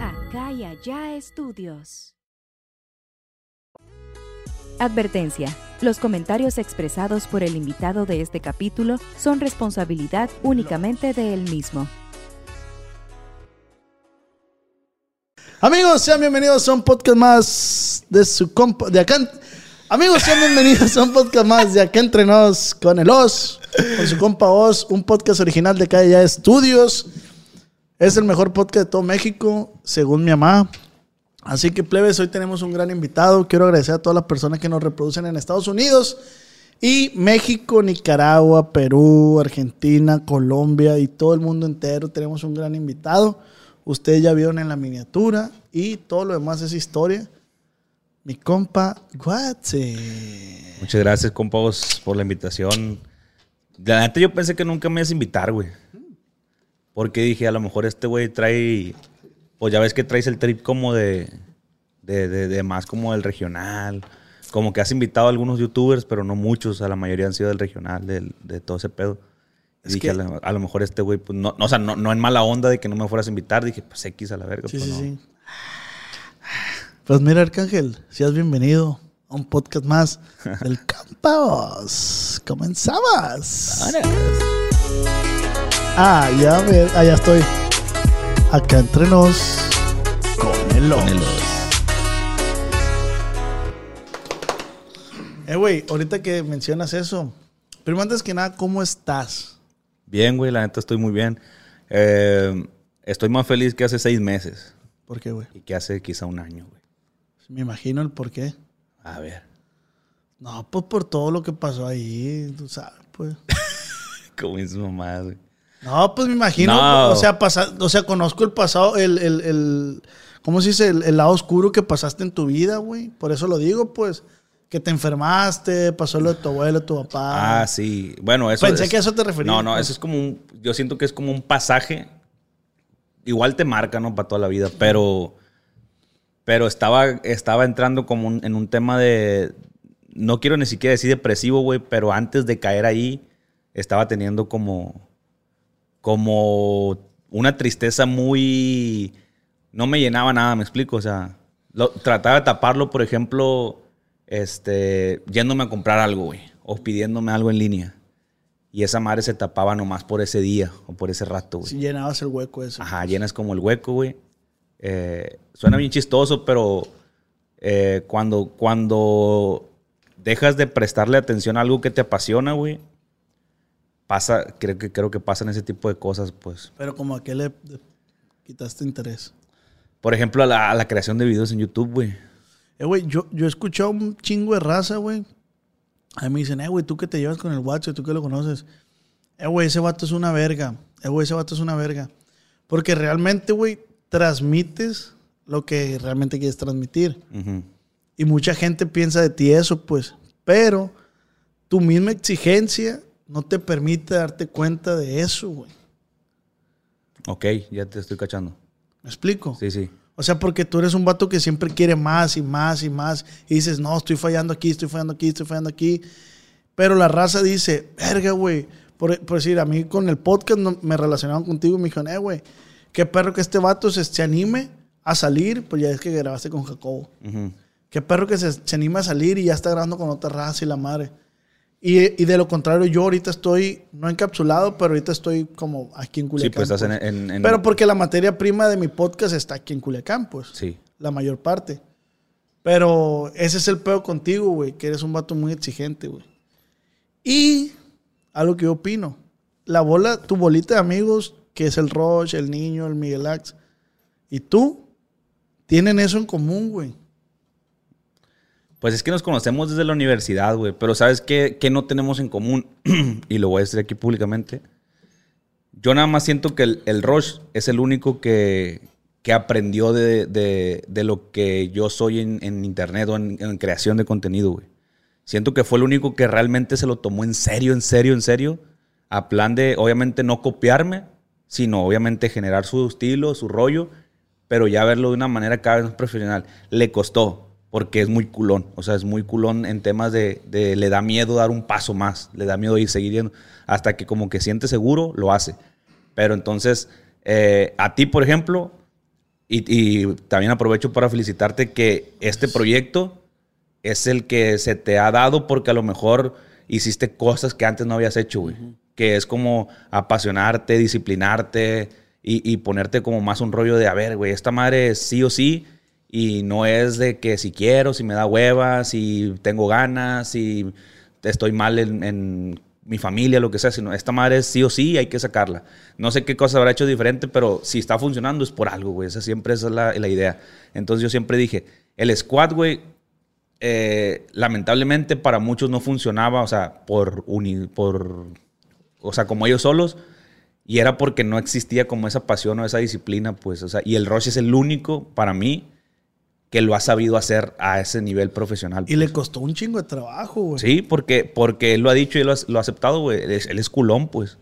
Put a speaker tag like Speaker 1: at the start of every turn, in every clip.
Speaker 1: Acá y allá estudios. Advertencia. Los comentarios expresados por el invitado de este capítulo son responsabilidad únicamente de él mismo.
Speaker 2: Amigos, sean bienvenidos a un podcast más de su compa. De acá. Amigos, sean bienvenidos a un podcast más de acá entre nos con el Oz, con su compa Oz, un podcast original de Calle Ya Estudios. Es el mejor podcast de todo México, según mi mamá. Así que, plebes, hoy tenemos un gran invitado. Quiero agradecer a todas las personas que nos reproducen en Estados Unidos y México, Nicaragua, Perú, Argentina, Colombia y todo el mundo entero. Tenemos un gran invitado. Ustedes ya vieron en la miniatura y todo lo demás es historia. Mi compa Guatse.
Speaker 3: Muchas gracias, compas, por la invitación. La neta, yo pensé que nunca me ibas a invitar, güey. Porque dije, a lo mejor este güey trae. Pues ya ves que traes el trip como de. De, de- de más como del regional. Como que has invitado a algunos youtubers, pero no muchos. A la mayoría han sido del regional, del- de todo ese pedo.
Speaker 2: Es
Speaker 3: dije,
Speaker 2: que-
Speaker 3: a, lo, a lo mejor este güey, pues no, no, o sea, no, no en mala onda de que no me fueras a invitar. Dije, pues X a la verga.
Speaker 2: Sí,
Speaker 3: pues
Speaker 2: sí,
Speaker 3: no.
Speaker 2: sí. Pues mira, Arcángel, seas bienvenido a un podcast más del Campos. Comenzamos. Ah, ya ve, ah, ya estoy. Acá entre nos con el. Eh, güey, ahorita que mencionas eso, primero antes que nada, ¿cómo estás?
Speaker 3: Bien, güey, la neta estoy muy bien. Eh, estoy más feliz que hace seis meses.
Speaker 2: ¿Por qué, güey?
Speaker 3: Y que hace quizá un año, güey.
Speaker 2: Me imagino el por qué.
Speaker 3: A ver.
Speaker 2: No, pues por todo lo que pasó ahí, tú sabes, pues.
Speaker 3: Como es mamá, güey.
Speaker 2: No, pues me imagino,
Speaker 3: No.
Speaker 2: o sea, pasa, o sea, conozco el pasado, el, el, el ¿cómo se dice? El, el lado oscuro que pasaste en tu vida, güey. Por eso lo digo, pues, que te enfermaste, pasó lo de tu abuelo, tu papá.
Speaker 3: Ah, sí. Bueno, eso
Speaker 2: Pensé
Speaker 3: es-
Speaker 2: que a eso te referías,
Speaker 3: No, no,
Speaker 2: pues.
Speaker 3: eso es como un... Yo siento que es como un pasaje. Igual te marca, ¿no? Para toda la vida. Pero... Pero estaba, estaba entrando como un- en un tema de... No quiero ni siquiera decir depresivo, güey. Pero antes de caer ahí, estaba teniendo como... Como una tristeza muy... No me llenaba nada, me explico. O sea, lo- trataba de taparlo, por ejemplo, este, yéndome a comprar algo, güey. O pidiéndome algo en línea. Y esa madre se tapaba nomás por ese día o por ese rato, güey.
Speaker 2: Si llenabas el hueco ese.
Speaker 3: Ajá, llenas como el hueco, güey. Eh, suena bien chistoso, pero eh, cuando, cuando dejas de prestarle atención a algo que te apasiona, güey, pasa, creo que, creo que pasan ese tipo de cosas, pues.
Speaker 2: Pero como a qué le quitaste interés.
Speaker 3: Por ejemplo, a la, a la creación de videos en YouTube, güey.
Speaker 2: Eh, güey, yo, yo he escuchado un chingo de raza, güey. A mí me dicen, eh, güey, tú que te llevas con el WhatsApp, tú que lo conoces. Eh, güey, ese vato es una verga. Eh, güey, ese vato es una verga. Porque realmente, güey, transmites lo que realmente quieres transmitir.
Speaker 3: Ujú.
Speaker 2: Y mucha gente piensa de ti eso, pues. Pero tu misma exigencia no te permite darte cuenta de eso, güey.
Speaker 3: Ok, ya te estoy cachando.
Speaker 2: ¿Me explico?
Speaker 3: Sí, sí.
Speaker 2: O sea, porque tú eres un vato que siempre quiere más y más y más. Y dices, no, estoy fallando aquí, estoy fallando aquí, estoy fallando aquí. Pero la raza dice, verga, güey. Por, por decir, a mí con el podcast no- me relacionaban contigo y me dijeron, eh, güey, qué perro que este vato se, se anime a salir. Pues ya es que grabaste con Jacobo.
Speaker 3: Ujú.
Speaker 2: Qué perro que se, se anima a salir y ya está grabando con otra raza y la madre. Y, y de lo contrario, yo ahorita estoy, no encapsulado, pero ahorita estoy como aquí en
Speaker 3: Sí,
Speaker 2: Culiacán.
Speaker 3: pues estás en,
Speaker 2: pues.
Speaker 3: en- en-
Speaker 2: Pero porque la materia prima de mi podcast está aquí en Culiacán, pues
Speaker 3: Sí.
Speaker 2: la mayor parte. Pero ese es el peor contigo, güey, que eres un vato muy exigente, güey. Y algo que yo opino, la bola, tu bolita de amigos, que es el Roche, el niño, el Miguel Ax, y tú, tienen eso en común, güey.
Speaker 3: Pues es que nos conocemos desde la universidad, güey. Pero ¿sabes qué, qué no tenemos en común? y lo voy a decir aquí públicamente. yo nada más siento que el, el Rush es el único que, que aprendió de, de- de lo que yo soy en, en internet o en, en creación de contenido, güey. Siento que fue el único que realmente se lo tomó en serio, en serio, en serio. A plan de, obviamente, no copiarme, sino obviamente generar su estilo, su rollo, pero ya verlo de una manera cada vez más profesional. Le costó, porque es muy culón. O sea, es muy culón en temas de, le da miedo dar un paso más, le da miedo ir seguir. Hasta que como que siente seguro, lo hace. Pero entonces, eh, a ti, por ejemplo, y también aprovecho para felicitarte que este proyecto es el que se te ha dado porque a lo mejor hiciste cosas que antes no habías hecho, güey. Que es como apasionarte, disciplinarte y, ponerte como más un rollo de, a ver, güey, esta madre es sí o sí y no es de que si quiero, si me da hueva, si tengo ganas, si estoy mal en, mi familia, lo que sea, sino esta madre es sí o sí hay que sacarla. No sé qué cosa habrá hecho diferente, pero si está funcionando es por algo, güey. Esa siempre es la, la idea. Entonces yo siempre dije, el squad, güey, eh, lamentablemente para muchos no funcionaba, o sea, por, uni- por, o sea, como ellos solos, y era porque no existía como esa pasión o esa disciplina, pues, o sea, y el Rush es el único para mí que lo ha sabido hacer a ese nivel profesional.
Speaker 2: Y le costó un chingo de trabajo, güey.
Speaker 3: Sí, porque, porque él lo ha dicho y él lo ha, lo ha aceptado, güey. Él, es- él es culón, pues.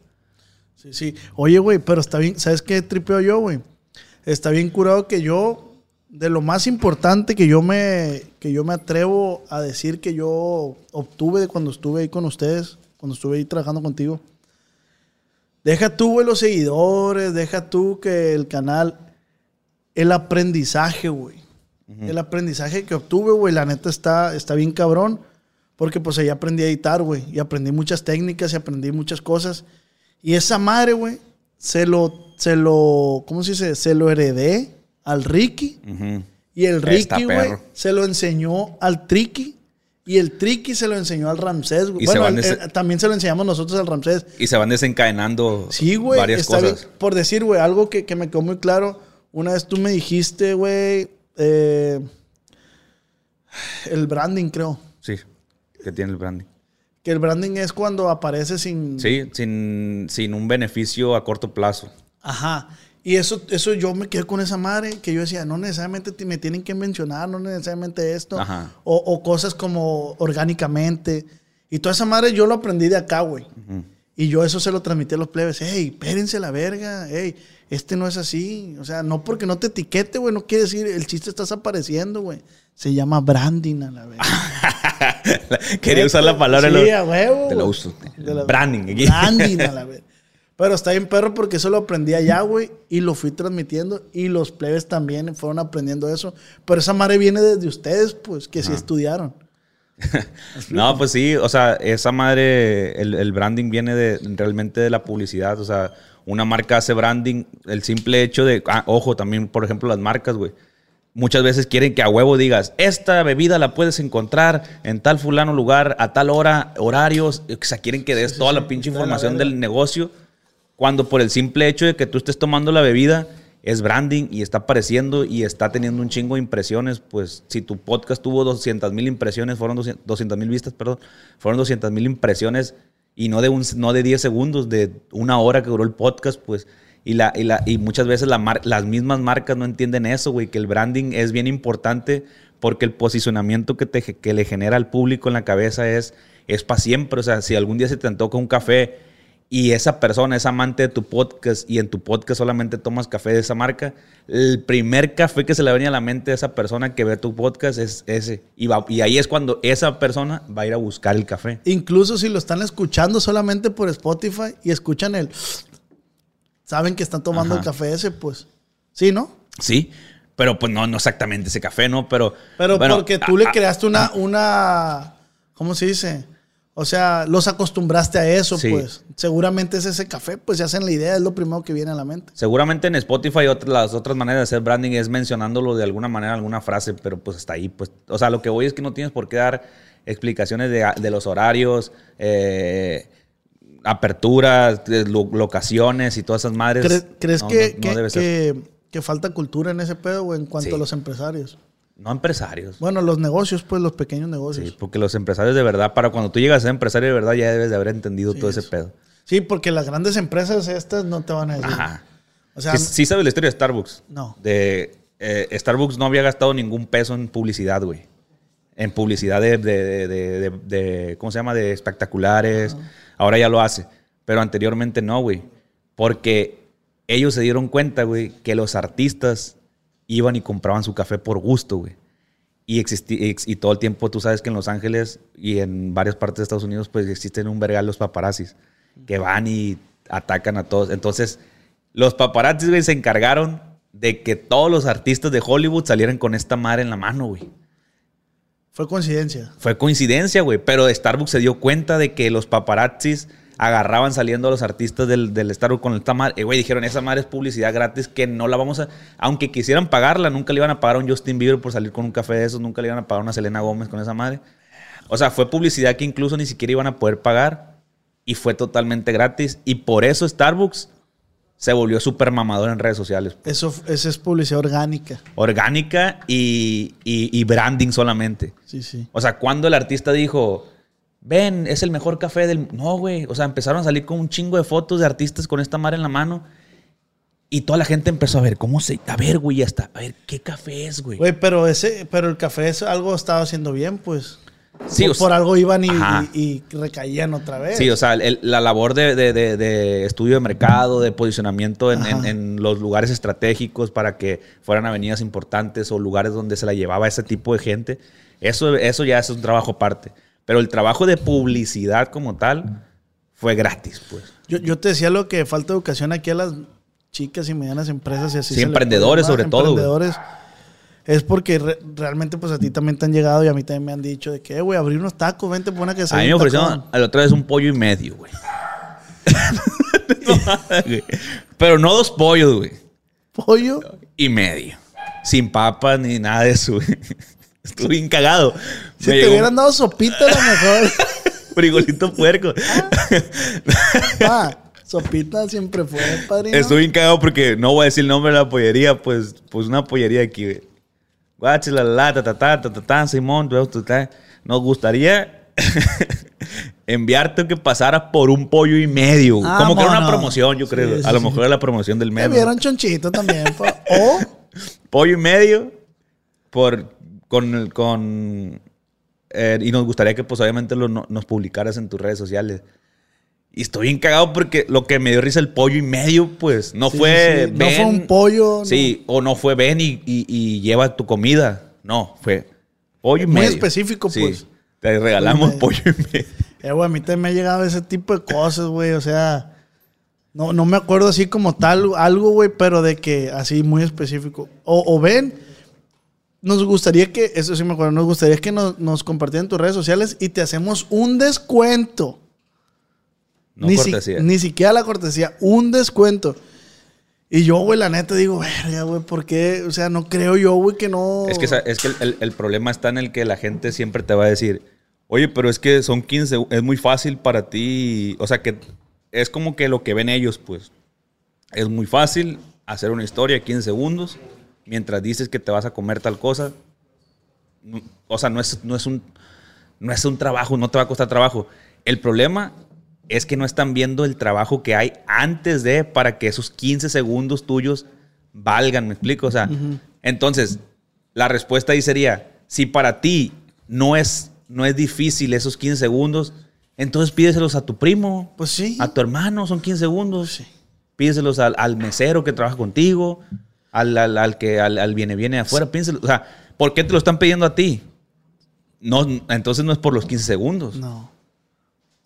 Speaker 2: Sí, sí. Oye, güey, pero está bien. ¿Sabes qué tripeo yo, güey? Está bien curado que yo, de lo más importante que yo me, que yo me atrevo a decir que yo obtuve de cuando estuve ahí con ustedes, cuando estuve ahí trabajando contigo. Deja tú, güey, los seguidores, deja tú que el canal, el aprendizaje, güey. El aprendizaje que obtuve, güey, la neta está, está bien cabrón. Porque pues ahí aprendí a editar, güey. Y aprendí muchas técnicas y aprendí muchas cosas. Y esa madre, güey, se lo, se lo, ¿cómo se dice? Se lo heredé al Ricky. Y el Ricky, güey, se lo enseñó al Tricky. Y el Tricky se lo enseñó al Ramsés, güey.
Speaker 3: Se
Speaker 2: Bueno, el- el- también se lo enseñamos nosotros al Ramsés.
Speaker 3: Y se van desencadenando
Speaker 2: Sí, güey.
Speaker 3: varias cosas.
Speaker 2: bien. Por decir, güey, algo que, que me quedó muy claro. Una vez tú me dijiste, güey, eh, el branding, creo.
Speaker 3: Sí, que tiene el branding.
Speaker 2: Que el branding es cuando aparece sin...
Speaker 3: Sí, sin, sin un beneficio a corto plazo.
Speaker 2: Ajá. Y eso, eso yo me quedé con esa madre que yo decía, no necesariamente te- me tienen que mencionar, no necesariamente esto. O, o cosas como orgánicamente. Y toda esa madre yo lo aprendí de acá, güey. Y yo eso se lo transmití a los plebes. Hey, espérense la verga. Hey, este no es así. O sea, no porque no te etiquete, güey, no quiere decir el chiste estás apareciendo, güey. Se llama branding a la verga.
Speaker 3: Quería usar la palabra.
Speaker 2: Sí,
Speaker 3: lo-
Speaker 2: a huevo.
Speaker 3: Te
Speaker 2: güey.
Speaker 3: uso.
Speaker 2: La-
Speaker 3: Branding. aquí.
Speaker 2: Branding a la vez. Pero está bien perro porque eso lo aprendí allá, güey. Y lo fui transmitiendo. Y los plebes también fueron aprendiendo eso. Pero esa madre viene desde ustedes, pues, que sí estudiaron.
Speaker 3: No, pues sí, o sea, esa madre, el, el branding viene de, realmente de la publicidad. O sea, una marca hace branding, el simple hecho de, ah, ojo, también, por ejemplo, las marcas, güey. Muchas veces quieren que a huevo digas, esta bebida la puedes encontrar en tal fulano lugar, a tal hora, horarios. O sea, quieren que des toda la pinche
Speaker 2: la
Speaker 3: información del negocio. Cuando por el simple hecho de que tú estés tomando la bebida, es branding y está apareciendo y está teniendo un chingo de impresiones. Pues si tu podcast tuvo 200 mil impresiones, fueron 200 mil vistas, perdón, fueron 200 mil impresiones y no de, un, no de 10 segundos, de una hora que duró el podcast, pues. Y, la, y, la, y muchas veces las mismas marcas no entienden eso, güey, que el branding es bien importante porque el posicionamiento que, te, que le genera al público en la cabeza es, es para siempre. O sea, si algún día se te antoja un café y esa persona es amante de tu podcast y en tu podcast solamente tomas café de esa marca, el primer café que se le venía a la mente de esa persona que ve tu podcast es ese. Y, va- y ahí es cuando esa persona va a ir a buscar el café.
Speaker 2: Incluso si lo están escuchando solamente por Spotify y escuchan el... Saben que están tomando
Speaker 3: Ajá.
Speaker 2: el café ese, pues. Sí, ¿no?
Speaker 3: Sí, pero pues no, no exactamente ese café, ¿no? Pero,
Speaker 2: Pero
Speaker 3: bueno,
Speaker 2: porque tú
Speaker 3: a-
Speaker 2: le
Speaker 3: a-
Speaker 2: creaste una, una, ¿cómo se dice? O sea, los acostumbraste a eso,
Speaker 3: Sí.
Speaker 2: pues. Seguramente es ese café, pues se hacen la idea, es lo primero que viene a la mente.
Speaker 3: Seguramente en Spotify otras, las otras maneras de hacer branding es mencionándolo de alguna manera, alguna frase, pero pues hasta ahí, pues, o sea, lo que voy es que no tienes por qué dar explicaciones de, de los horarios, eh, aperturas, locaciones y todas esas madres.
Speaker 2: ¿Crees, crees
Speaker 3: No,
Speaker 2: que,
Speaker 3: no- no
Speaker 2: que- falta cultura en ese pedo, güey, en cuanto
Speaker 3: Sí.
Speaker 2: a los empresarios?
Speaker 3: No empresarios.
Speaker 2: Bueno, los negocios, pues, los pequeños negocios.
Speaker 3: Sí, porque los empresarios de verdad, para cuando tú llegas a ser empresario de verdad, ya debes de haber entendido todo ese pedo.
Speaker 2: Sí, porque las grandes empresas estas no te van a decir.
Speaker 3: Ajá.
Speaker 2: O sea,
Speaker 3: sí, sí sabes la historia de Starbucks.
Speaker 2: No.
Speaker 3: De, eh, Starbucks no había gastado ningún peso en publicidad, güey. En publicidad de, de- de- de- de- ¿cómo se llama? De espectaculares. Ahora ya lo hace. Pero anteriormente no, güey. Porque ellos se dieron cuenta, güey, que los artistas iban y compraban su café por gusto, güey. Y, existi- ex- y todo el tiempo tú sabes que en Los Ángeles y en varias partes de Estados Unidos pues existen un vergal los paparazzis que van y atacan a todos. Entonces, los paparazzis, güey, se encargaron de que todos los artistas de Hollywood salieran con esta madre en la mano, güey.
Speaker 2: fue coincidencia.
Speaker 3: Fue coincidencia, güey, pero Starbucks se dio cuenta de que los paparazzis agarraban saliendo a los artistas del, del Starbucks con esta madre. Eh, güey, dijeron, esa madre es publicidad gratis que no la vamos a... Aunque quisieran pagarla, nunca le iban a pagar a un Justin Bieber por salir con un café de esos, nunca le iban a pagar a una Selena Gómez con esa madre. O sea, fue publicidad que incluso ni siquiera iban a poder pagar y fue totalmente gratis. Y por eso Starbucks se volvió súper mamador en redes sociales.
Speaker 2: Eso, esa es publicidad orgánica.
Speaker 3: Orgánica y, y- y branding solamente.
Speaker 2: Sí, sí.
Speaker 3: O sea, cuando el artista dijo, ven, es el mejor café del... No, güey. O sea, empezaron a salir con un chingo de fotos de artistas con esta madre en la mano. Y toda la gente empezó a ver, ¿cómo se...? A ver, güey, hasta... A ver, ¿qué café es, güey?
Speaker 2: Güey, pero ese, pero el café es algo estaba haciendo bien, pues.
Speaker 3: Sí,
Speaker 2: por,
Speaker 3: o sea-
Speaker 2: por algo iban y, y- y recaían otra vez.
Speaker 3: Sí, o sea, el- la labor de, de- de- de estudio de mercado, de posicionamiento en, en los lugares estratégicos para que fueran avenidas importantes o lugares donde se la llevaba ese tipo de gente, eso, eso ya es un trabajo aparte. Pero el trabajo de publicidad como tal fue gratis, pues.
Speaker 2: Yo, yo te decía lo que falta educación aquí a las chicas y medianas empresas y así.
Speaker 3: Sí,
Speaker 2: se
Speaker 3: emprendedores sobre todo.
Speaker 2: Emprendedores. Es porque re- realmente pues a ti también te han llegado y a mí también me han dicho de que, "Eh, güey, abrir unos tacos, vente por una que
Speaker 3: A mí me ofrecieron a la otra vez un pollo y medio, güey. Pero no dos pollos, güey.
Speaker 2: pollo.
Speaker 3: Y medio. Sin papas ni nada de eso, güey. Estuve bien cagado.
Speaker 2: Si
Speaker 3: Me
Speaker 2: te hubieran dado sopita a lo mejor.
Speaker 3: un frijolito puerco.
Speaker 2: Pa, sopita siempre fue, padrino.
Speaker 3: Estuve bien cagado porque no voy a decir el nombre de la pollería, pues, pues una pollería aquí, güey. Guache, la, la, ta, ta, ta, ta, ta, ta, Simón, nos gustaría enviarte que pasaras por un pollo y medio. güey. Como que era una promoción, yo
Speaker 2: Sí,
Speaker 3: creo.
Speaker 2: sí,
Speaker 3: a lo
Speaker 2: sí.
Speaker 3: mejor era la promoción del
Speaker 2: Me
Speaker 3: mes. ¿no?
Speaker 2: vieron chonchito también. O
Speaker 3: pollo y medio por con el- con eh, y nos gustaría que pues obviamente lo, no- nos publicaras en tus redes sociales y estoy bien cagado porque lo que me dio risa el pollo y medio pues no
Speaker 2: Sí,
Speaker 3: fue
Speaker 2: sí. No fue un pollo,
Speaker 3: sí o no fue ven y, y- y lleva tu comida no fue pollo y
Speaker 2: Muy
Speaker 3: medio
Speaker 2: específico,
Speaker 3: Sí,
Speaker 2: pues.
Speaker 3: te regalamos
Speaker 2: Pollo
Speaker 3: pollo y medio
Speaker 2: Eh, güey, a mí también me ha llegado ese tipo de cosas, güey. O sea, no, no me acuerdo así como tal, algo, güey, pero de que así muy específico. O, o ven, nos gustaría que, eso sí me acuerdo, nos gustaría que nos, nos compartieran en tus redes sociales y te hacemos un descuento.
Speaker 3: no
Speaker 2: ni, si-
Speaker 3: cortesía
Speaker 2: ni siquiera la cortesía, un descuento. Y yo, güey, la neta digo, verga, güey, ¿por qué? O sea, no creo yo, güey, que no.
Speaker 3: Es que, es que el, el- el problema está en el que la gente siempre te va a decir, oye, pero es que son 15, es muy fácil para ti. O sea, que es como que lo que ven ellos, pues. Es muy fácil hacer una historia 15 segundos mientras dices que te vas a comer tal cosa. No- O sea, no es, no es, un, no es un trabajo, no te va a costar trabajo. El problema es que no están viendo el trabajo que hay antes de para que esos 15 segundos tuyos valgan, ¿me explico? O sea, entonces, la respuesta ahí sería, si para ti no es, no es difícil esos 15 segundos, entonces pídeselos a tu primo,
Speaker 2: Pues sí.
Speaker 3: a tu hermano, son 15 segundos.
Speaker 2: Sí.
Speaker 3: Pídeselos al, al mesero que trabaja contigo, al, al- al que al, al viene viene afuera, pídeselos. O sea, ¿por qué te lo están pidiendo a ti? No, entonces no es por los 15 segundos.
Speaker 2: No.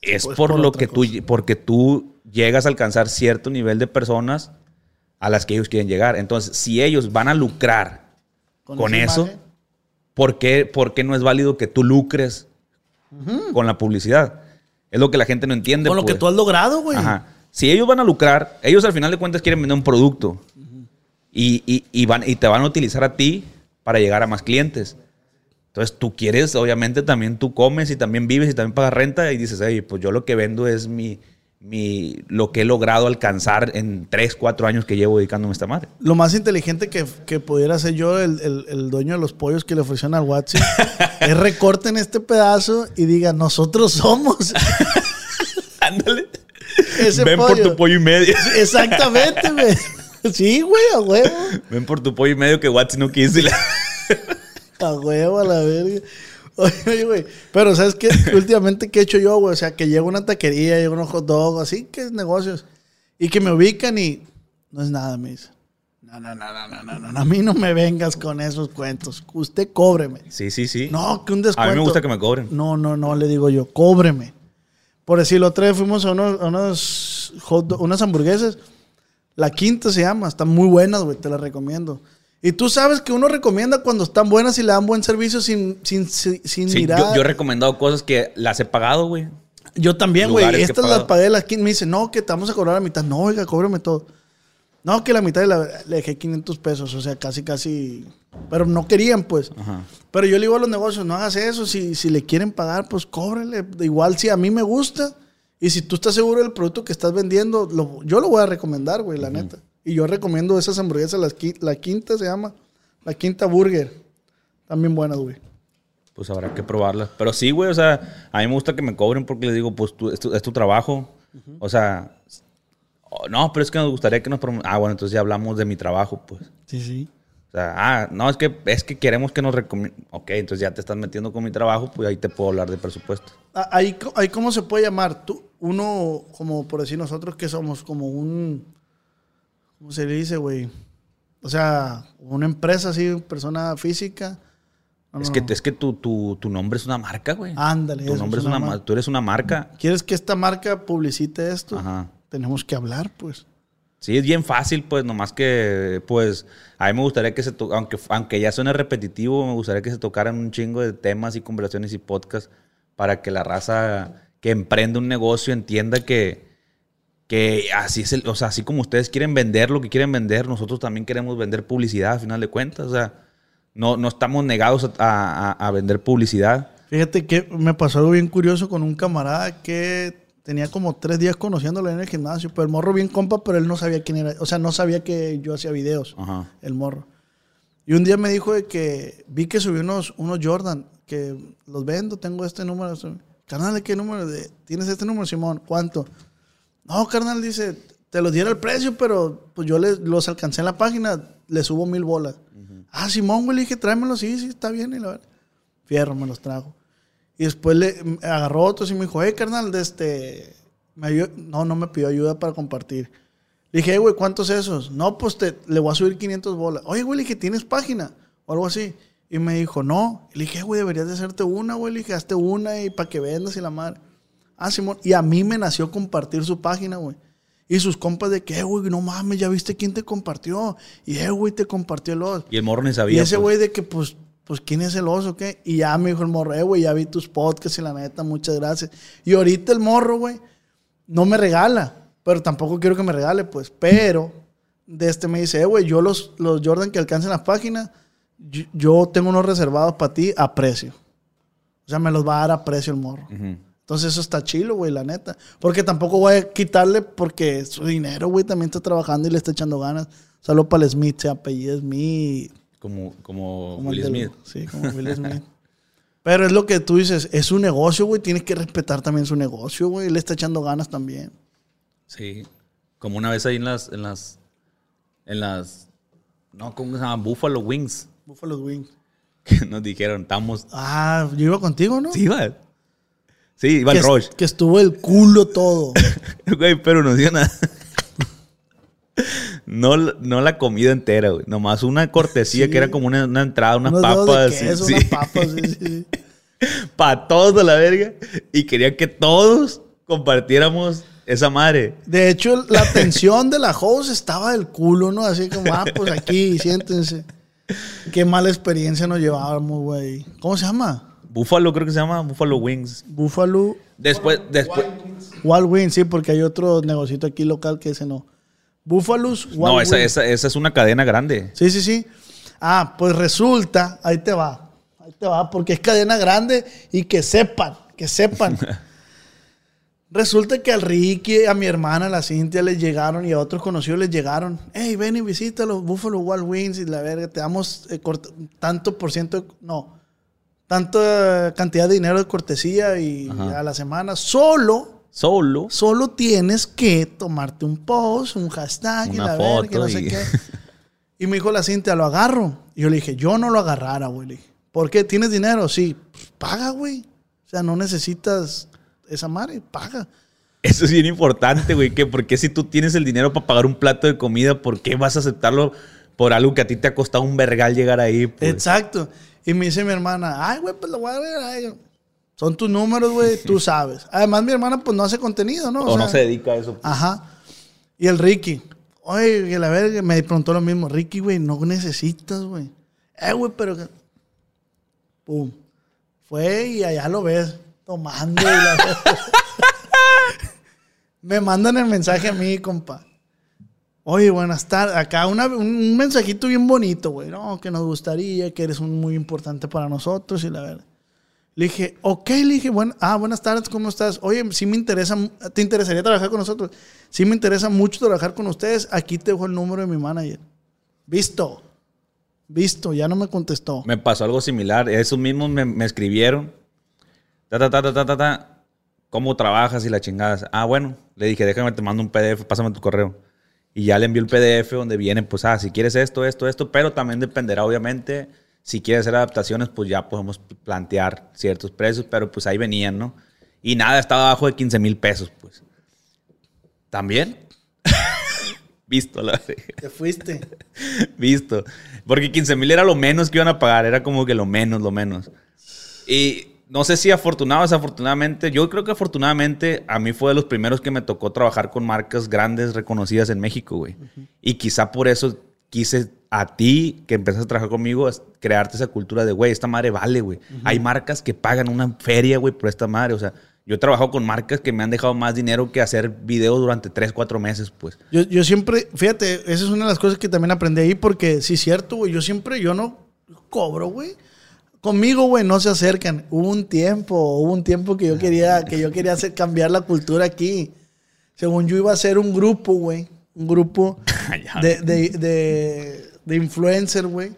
Speaker 3: Es
Speaker 2: Pues
Speaker 3: por,
Speaker 2: por
Speaker 3: lo que tú, porque tú llegas a alcanzar cierto nivel de personas a las que ellos quieren llegar. Entonces, si ellos van a lucrar con, eso,
Speaker 2: imagen,
Speaker 3: ¿por qué, por qué no es válido que tú lucres con la publicidad? Es lo que la gente no entiende.
Speaker 2: Con lo que
Speaker 3: pues.
Speaker 2: tú has logrado, güey.
Speaker 3: Ajá. Si ellos van a lucrar, ellos al final de cuentas quieren vender un producto y, y- y van, y te van a utilizar a ti para llegar a más clientes. Entonces tú quieres, obviamente también tú comes y también vives y también pagas renta y dices, hey, pues yo lo que vendo es mi, mi, lo que he logrado alcanzar en 3, 4 años que llevo dedicándome a esta madre.
Speaker 2: Lo más inteligente que, que pudiera ser yo, el, el- el dueño de los pollos que le ofrecieron al WhatsApp, es recorten este pedazo y digan, nosotros somos.
Speaker 3: Ándale. Ven por
Speaker 2: pollo.
Speaker 3: tu pollo y medio.
Speaker 2: Exactamente, güey. Sí, güey, a huevo.
Speaker 3: Ven por tu pollo y medio que Watts no quiso. y la-
Speaker 2: A huevo, a la verga. Oye, oye, güey. Pero, ¿sabes qué? Últimamente, ¿qué he hecho yo, güey? O sea, que llego a una taquería, llego a unos hot dogs, así que es negocios. Y que me ubican y no es nada, me dice. No, no, no, no, no, no, no. A mí no me vengas con esos cuentos. Usted cóbreme.
Speaker 3: Sí, sí, sí.
Speaker 2: No, que un
Speaker 3: A
Speaker 2: descuento.
Speaker 3: mí me gusta que me cobren.
Speaker 2: No, no, no, le digo yo, cóbreme. Por decirlo, otra vez fuimos a unos, a unos hot dog- unas hamburguesas. La quinta se llama, están muy buenas, güey, te las recomiendo. Y tú sabes que uno recomienda cuando están buenas y le dan buen servicio sin, sin, sin, sin
Speaker 3: Sí,
Speaker 2: mirar.
Speaker 3: yo, yo he recomendado cosas que las he pagado, güey.
Speaker 2: Yo también, güey. Estas las pagué las quinta. Me dice, no, que te vamos a cobrar la mitad. No, oiga, cóbreme todo. No, que la mitad de la, le dejé 500 pesos. O sea, casi, casi. Pero no querían, pues.
Speaker 3: Ajá.
Speaker 2: Pero yo le digo a los negocios, no hagas eso. Si, si le quieren pagar, pues cóbrele. Igual si a mí me gusta. Y si tú estás seguro del producto que estás vendiendo, lo- yo lo voy a recomendar, güey, la neta. Y yo recomiendo esas hamburguesas, las la quinta se llama. La quinta burger. También buenas, güey.
Speaker 3: Pues habrá que probarlas. Pero sí, güey, o sea, a mí me gusta que me cobren porque les digo, pues tú, es, tu, es tu trabajo. O sea, oh, no, pero es que nos gustaría que nos... Ah, bueno, entonces ya hablamos de mi trabajo, pues.
Speaker 2: Sí, sí.
Speaker 3: O sea, ah, no, es que, es que queremos que nos recomienden. Ok, entonces ya te estás metiendo con mi trabajo, pues ahí te puedo hablar de presupuesto.
Speaker 2: Ah, Ahí, ahí cómo se puede llamar. Tú, uno, como por decir nosotros que somos como un, ¿cómo se le dice, güey? O sea, una empresa así, persona física. No,
Speaker 3: Es
Speaker 2: no,
Speaker 3: que,
Speaker 2: no.
Speaker 3: es que tu, tu, tu nombre es una marca, güey.
Speaker 2: Ándale.
Speaker 3: tu nombre es una,
Speaker 2: mar-
Speaker 3: marca. Tú eres una marca.
Speaker 2: ¿Quieres que esta marca publicite esto?
Speaker 3: Ajá.
Speaker 2: Tenemos que hablar, pues.
Speaker 3: Sí, es bien fácil, pues, nomás que, pues, a mí me gustaría que se to- aunque, aunque ya suene repetitivo, me gustaría que se tocaran un chingo de temas y conversaciones y podcasts para que la raza que emprende un negocio entienda que, que así es el, o sea, así como ustedes quieren vender lo que quieren vender, nosotros también queremos vender publicidad, a final de cuentas, o sea, no, no estamos negados a, a- a vender publicidad.
Speaker 2: Fíjate que me pasó algo bien curioso con un camarada que tenía como tres días conociéndolo en el gimnasio, pero el morro bien compa, pero él no sabía quién era. O sea, no sabía que yo hacía videos.
Speaker 3: Ajá.
Speaker 2: el morro. Y un día me dijo de que vi que subió unos, unos Jordan, que los vendo, tengo este número. este- Carnal, ¿de qué número? De, ¿Tienes este número, Simón? ¿Cuánto? No, carnal, dice, te los diera el precio, pero pues yo les, los alcancé en la página, le subo mil bolas. Ah, Simón, güey, le dije, tráemelos, sí, sí, está bien. Y la verdad, fierro, me los trajo. Y después le agarró otros y me dijo, hey, carnal, de este, me no, no me pidió ayuda para compartir. Le dije, "Hey, güey, ¿cuántos esos? No, pues te, le voy a subir 500 bolas. Oye, güey, le dije, ¿tienes página? O algo así. Y me dijo, no. Y le dije, "Eh, güey, deberías de hacerte una, güey. Le dije, hazte una y para que vendas y la madre. Ah, Simón. Y a mí me nació compartir su página, güey. Y sus compas de que, "Eh, güey, no mames, ya viste quién te compartió. Y, eh, güey, te compartió el oso.
Speaker 3: Y el morro ni
Speaker 2: Y
Speaker 3: sabía.
Speaker 2: ese
Speaker 3: pues.
Speaker 2: güey de que, pues, pues, ¿quién es el oso, qué? Y ya me dijo el morro, eh, güey, ya vi tus podcasts y la neta, muchas gracias. Y ahorita el morro, güey, no me regala, pero tampoco quiero que me regale, pues. Pero, de este me dice, eh, güey, yo los, los Jordan que alcancen las páginas, yo, yo tengo unos reservados para ti a precio. O sea, me los va a dar a precio el morro. Entonces eso está chilo, güey, la neta. Porque tampoco voy a quitarle porque su dinero, güey, también está trabajando y le está echando ganas. Solo para el Smith, se apellida Smith.
Speaker 3: Como, como,
Speaker 2: Como
Speaker 3: Will Smith.
Speaker 2: Sí, como Will Smith. Pero es lo que tú dices, es un negocio, güey, tienes que respetar también su negocio, güey. Le está echando ganas también.
Speaker 3: Sí. Como una vez ahí en las, en las, en las, no, ¿cómo se llama? Buffalo Wings.
Speaker 2: Buffalo Wings.
Speaker 3: Que nos dijeron, estamos.
Speaker 2: Ah, yo iba contigo, ¿no?
Speaker 3: Sí, iba. Sí, iba
Speaker 2: que,
Speaker 3: el Roche.
Speaker 2: que estuvo el culo todo.
Speaker 3: Güey, pero no dio nada. No, la- no la comida entera, güey. Nomás una cortesía
Speaker 2: Sí.
Speaker 3: que era como una, una entrada, unas
Speaker 2: Unos dedos de
Speaker 3: papas. sí,
Speaker 2: queso,
Speaker 3: sí.
Speaker 2: unas papas, sí, sí, sí.
Speaker 3: Para todos a la verga. Y quería que todos compartiéramos esa madre.
Speaker 2: De hecho, la atención de la host estaba del culo, ¿no? Así como, ah, pues aquí, siéntense. Qué mala experiencia nos llevábamos, güey. ¿Cómo se llama?
Speaker 3: Búfalo, creo que se llama Buffalo Wings.
Speaker 2: Buffalo
Speaker 3: Después, después.
Speaker 2: Wild Wings, sí, porque hay otro negocito aquí local que ese no. Buffalo's Wild
Speaker 3: No, esa,
Speaker 2: Wings.
Speaker 3: esa, esa es una cadena grande.
Speaker 2: Sí, sí, sí. Ah, pues resulta, ahí te va. Ahí te va, porque es cadena grande y que sepan, que sepan. resulta que al Ricky, a mi hermana, a la Cintia, les llegaron y a otros conocidos les llegaron. Hey, ven y visita los Buffalo Wild Wings y la verga, te damos eh, tanto por ciento, no, tanta cantidad de dinero de cortesía y
Speaker 3: Ajá.
Speaker 2: a la semana solo
Speaker 3: Solo.
Speaker 2: Solo tienes que tomarte un post, un hashtag, y la verga,
Speaker 3: foto
Speaker 2: no sé
Speaker 3: y-
Speaker 2: qué. Y me dijo la Cintia, lo agarro. Y yo le dije, yo no lo agarrara, güey. Le dije, ¿por qué? ¿Tienes dinero? Sí. Pues, paga, güey. O sea, no necesitas esa madre, paga.
Speaker 3: Eso es bien importante, güey. Que porque si tú tienes el dinero para pagar un plato de comida, ¿por qué vas a aceptarlo por algo que a ti te ha costado un vergal llegar ahí? pues?
Speaker 2: Exacto. Y me dice mi hermana, ay, güey, pues lo voy a ver. ay". Son tus números, güey, tú sabes. Además, mi hermana, pues no hace contenido, ¿no?
Speaker 3: O, no
Speaker 2: sea,
Speaker 3: se dedica a eso. pues.
Speaker 2: Ajá. Y el Ricky, oye, que la verga, me preguntó lo mismo. Ricky, güey, no necesitas, güey. Eh, güey, pero. Pum. Fue y allá lo ves, tomando. y la- me mandan el mensaje a mí, compa. Oye, buenas tardes. Acá un, mensajito bien bonito, güey. No, que nos gustaría, que eres muy importante para nosotros y la verdad. Le dije, ok, le dije, bueno, ah, buenas tardes, ¿cómo estás? Oye, sí me interesa, ¿te interesaría trabajar con nosotros? Sí me interesa mucho trabajar con ustedes. Aquí te dejo el número de mi manager. Visto. Visto, ya no me contestó.
Speaker 3: Me pasó algo similar. Esos mismos me, me escribieron. Ta, ta, ta, ta, ta, ta, ta. ¿Cómo trabajas y la chingada? Ah, bueno. Le dije, déjame, te mando un PDF, pásame tu correo. Y ya le envió el PDF donde viene, pues, ah, si quieres esto, esto, esto. Pero también dependerá, obviamente, si quieres hacer adaptaciones, pues ya podemos plantear ciertos precios. Pero pues ahí venían, ¿no? Y nada, estaba abajo de 15 mil pesos, pues. ¿También? Visto, la.
Speaker 2: Te fuiste.
Speaker 3: Visto. Porque 15 mil era lo menos que iban a pagar. Era como que lo menos, lo menos. Y no sé si afortunado o desafortunadamente. Yo creo que afortunadamente a mí fue de los primeros que me tocó trabajar con marcas grandes reconocidas en México, güey. Y quizá por eso quise a ti, que empezaste a trabajar conmigo, crearte esa cultura de, güey, esta madre vale, güey. Hay marcas que pagan una feria, güey, por esta madre. O sea, yo he trabajado con marcas que me han dejado más dinero que hacer videos durante 3, 4 meses, pues.
Speaker 2: Yo, yo siempre, fíjate, esa es una de las cosas que también aprendí ahí porque sí es cierto, güey, yo siempre, yo no cobro, güey. Conmigo, güey, no se acercan. Hubo un tiempo, hubo un tiempo que yo quería, que yo quería hacer cambiar la cultura aquí. Según yo iba a hacer un grupo, güey, un grupo
Speaker 3: Ya.
Speaker 2: de, de, de, de influencer, güey.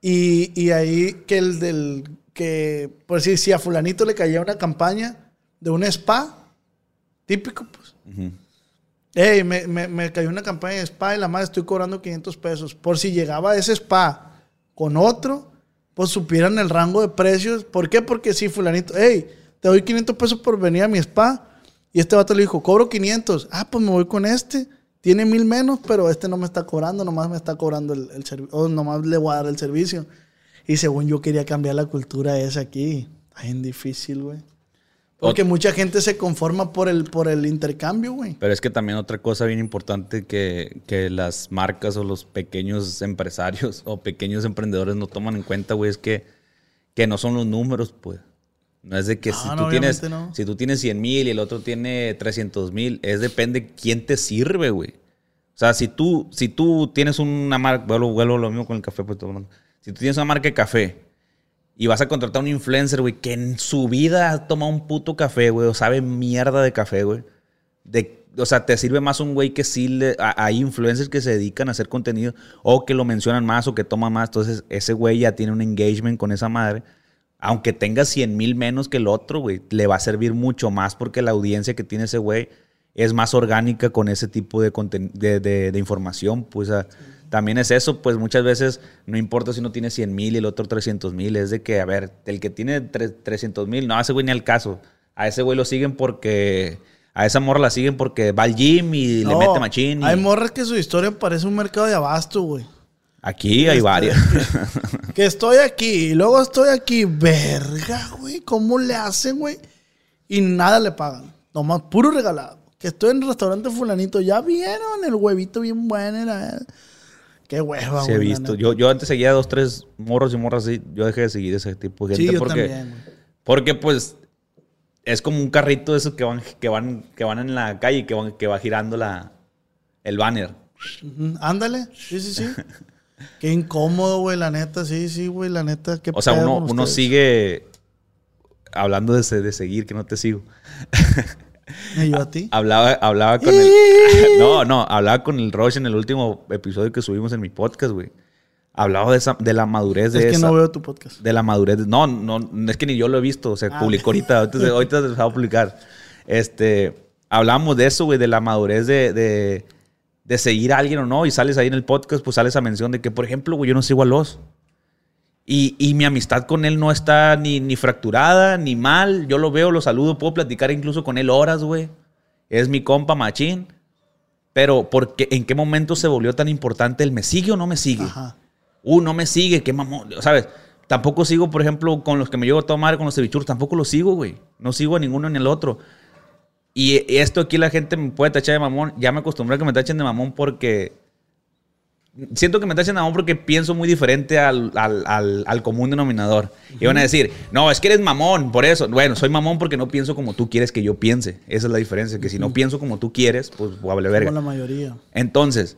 Speaker 2: Y, y ahí que el del, que, por decir, si a fulanito le caía una campaña de un spa, típico, pues.
Speaker 3: Ujú.
Speaker 2: Ey, me, me, me cayó una campaña de spa y la madre estoy cobrando 500 pesos. Por si llegaba ese spa con otro, pues supieran el rango de precios. ¿Por qué? Porque si fulanito, hey, te doy 500 pesos por venir a mi spa. Y este vato le dijo, cobro 500. Ah, pues me voy con este. Tiene mil menos, pero este no me está cobrando, nomás me está cobrando el, el servicio. O nomás le voy a dar el servicio. Y según yo quería cambiar la cultura esa aquí. Está bien difícil, güey. Porque mucha gente se conforma por el, por el intercambio, güey.
Speaker 3: Pero es que también otra cosa bien importante que, que las marcas o los pequeños empresarios o pequeños emprendedores no toman en cuenta, güey, es que, que no son los números, pues. No es de que
Speaker 2: No,
Speaker 3: si,
Speaker 2: no,
Speaker 3: tú tienes,
Speaker 2: no.
Speaker 3: si tú tienes 100 mil y el otro tiene 300 mil, es depende quién te sirve, güey. O sea, si tú, si tú tienes una marca, vuelvo, vuelvo lo mismo con el café, pues, si tú tienes una marca de café y vas a contratar a un influencer, güey, que en su vida ha tomado un puto café, güey, o sabe mierda de café, güey. De, o sea, te sirve más un güey que sí Hay influencers que se dedican a hacer contenido o que lo mencionan más o que toman más. Entonces, ese güey ya tiene un engagement con esa madre. Aunque tenga 100 mil menos que el otro, güey, le va a servir mucho más porque la audiencia que tiene ese güey es más orgánica con ese tipo de- de información. Pues o sea, también es eso, pues muchas veces no importa si uno tiene 100 mil y el otro 300 mil, es de que, a ver, el que tiene tre- 300 mil, no, ese güey ni al caso. A ese güey lo siguen porque, a esa morra la siguen porque va al gym y le
Speaker 2: No,
Speaker 3: mete machín. y-
Speaker 2: Hay morras que su historia parece un mercado de abasto, güey.
Speaker 3: Aquí hay
Speaker 2: Este-
Speaker 3: varias.
Speaker 2: Que estoy aquí y luego estoy aquí. Verga, güey. ¿Cómo le hacen, güey? Y nada le pagan. Nomás puro regalado. Que estoy en el restaurante fulanito. ¿Ya vieron el huevito bien bueno? Era... Qué hueva,
Speaker 3: Se he visto. Yo, yo antes seguía dos, tres morros y morras así. Yo dejé de seguir ese tipo de gente
Speaker 2: Sí, yo
Speaker 3: porque,
Speaker 2: también,
Speaker 3: porque pues es como un carrito de esos que van, que van, que van en la calle y que, van, que va girando la, el banner.
Speaker 2: Ándale. Sí, sí, sí. Qué incómodo, güey, la neta. Sí, sí, güey, la neta. Qué
Speaker 3: O sea, uno, uno sigue hablando de, de seguir, que no te sigo.
Speaker 2: ¿Y yo a ti?
Speaker 3: Hablaba, hablaba con el. No, no, hablaba con el Roche en el último episodio que subimos en mi podcast, güey. Hablaba de, esa, de la madurez de
Speaker 2: Es que
Speaker 3: esa.
Speaker 2: no veo tu podcast.
Speaker 3: De la madurez. de- no, no, es que ni yo lo he visto. Se
Speaker 2: Ah.
Speaker 3: publicó ahorita. Ahorita, se- ahorita se va a publicar. este, hablamos de eso, güey, de la madurez de, de, de seguir a alguien o no, y sales ahí en el podcast, pues sales a mención de que, por ejemplo, güey, yo no sigo a los. Y, y mi amistad con él no está ni, ni fracturada, ni mal. Yo lo veo, lo saludo, puedo platicar incluso con él horas, güey. Es mi compa machín. Pero porque, ¿en qué momento se volvió tan importante el me sigue o no me sigue?
Speaker 2: Ajá.
Speaker 3: Uh, no me sigue, qué mamón. ¿Sabes? Tampoco sigo, por ejemplo, con los que me llevo a tomar, con los cevichuros, tampoco los sigo, güey. No sigo a ninguno ni al otro. Y esto aquí la gente me puede tachar de mamón. Ya me acostumbré a que me tachen de mamón porque. Siento que me tachen de mamón porque pienso muy diferente al, al- al- al común denominador. Y van a decir, no, es que eres mamón, por eso. Bueno, soy mamón porque no pienso como tú quieres que yo piense. Esa es la diferencia. Que si no pienso como tú quieres, pues voy a verga.
Speaker 2: Como la mayoría.
Speaker 3: Entonces,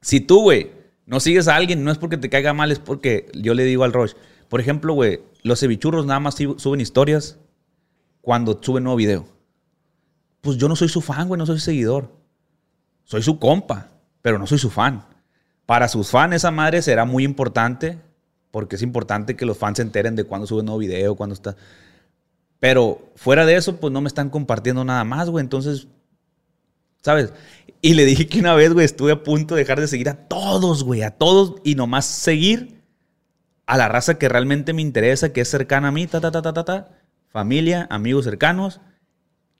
Speaker 3: si tú, güey, no sigues a alguien, no es porque te caiga mal, es porque yo le digo al Roche. Por ejemplo, güey, los cevichurros nada más sub- suben historias cuando suben nuevo video. Pues yo no soy su fan, güey, no soy su seguidor. Soy su compa, pero no soy su fan. Para sus fans esa madre será muy importante, porque es importante que los fans se enteren de cuándo sube nuevo video, cuándo está... Pero fuera de eso, pues no me están compartiendo nada más, güey. Entonces, ¿sabes? Y le dije que una vez, güey, estuve a punto de dejar de seguir a todos, güey, a todos y nomás seguir a la raza que realmente me interesa, que es cercana a mí, ta, ta, ta, ta, ta, ta. Familia, amigos cercanos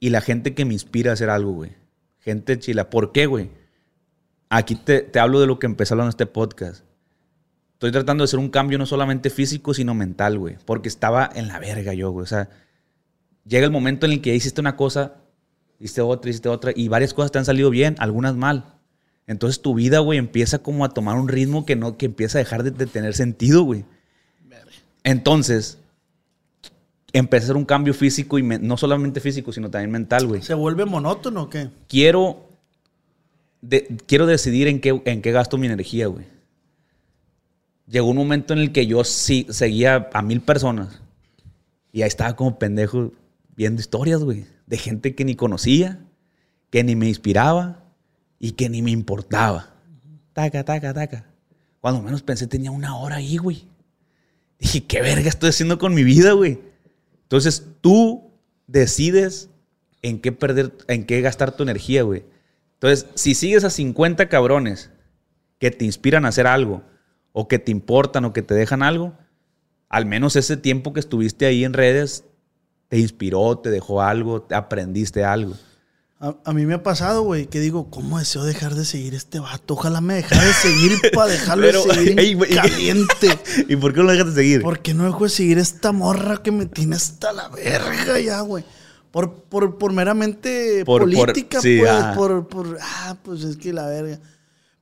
Speaker 3: y la gente que me inspira a hacer algo, güey. Gente chila. ¿Por qué, güey? Aquí te, te hablo de lo que empecé hablando en este podcast. Estoy tratando de hacer un cambio no solamente físico, sino mental, güey. Porque estaba en la verga yo, güey. O sea, llega el momento en el que hiciste una cosa, hiciste otra, hiciste otra, y varias cosas te han salido bien, algunas mal. Entonces tu vida, güey, empieza como a tomar un ritmo que no, que empieza a dejar de, de tener sentido, güey. Entonces, empecé a hacer un cambio físico y me- no solamente físico, sino también mental, güey.
Speaker 2: ¿Se vuelve monótono o qué?
Speaker 3: Quiero, quiero decidir en qué, en qué gasto mi energía, güey. Llegó un momento en el que yo sí seguía a mil personas y ahí estaba como pendejo viendo historias, güey, de gente que ni conocía, que ni me inspiraba y que ni me importaba. Taca, taca, taca. Cuando menos pensé tenía una hora ahí, güey. Dije, ¿qué verga estoy haciendo con mi vida, güey? Entonces tú decides en qué perder, en qué gastar tu energía, güey. Entonces, si sigues a 50 cabrones que te inspiran a hacer algo, o que te importan, o que te dejan algo, al menos ese tiempo que estuviste ahí en redes te inspiró, te dejó algo, te aprendiste algo.
Speaker 2: A, a mí me ha pasado, güey, que digo, ¿cómo deseo dejar de seguir este vato? Ojalá me dejara de seguir para dejarlo
Speaker 3: Pero,
Speaker 2: de seguir
Speaker 3: ey,
Speaker 2: en
Speaker 3: güey,
Speaker 2: caliente.
Speaker 3: ¿Y por qué no lo dejas de seguir?
Speaker 2: ¿Por qué no dejo de seguir esta morra que me tiene hasta la verga ya, güey? Por, por, por meramente
Speaker 3: Por- por-
Speaker 2: política,
Speaker 3: sí,
Speaker 2: pues,
Speaker 3: ah.
Speaker 2: por, por, ah, pues es que la verga.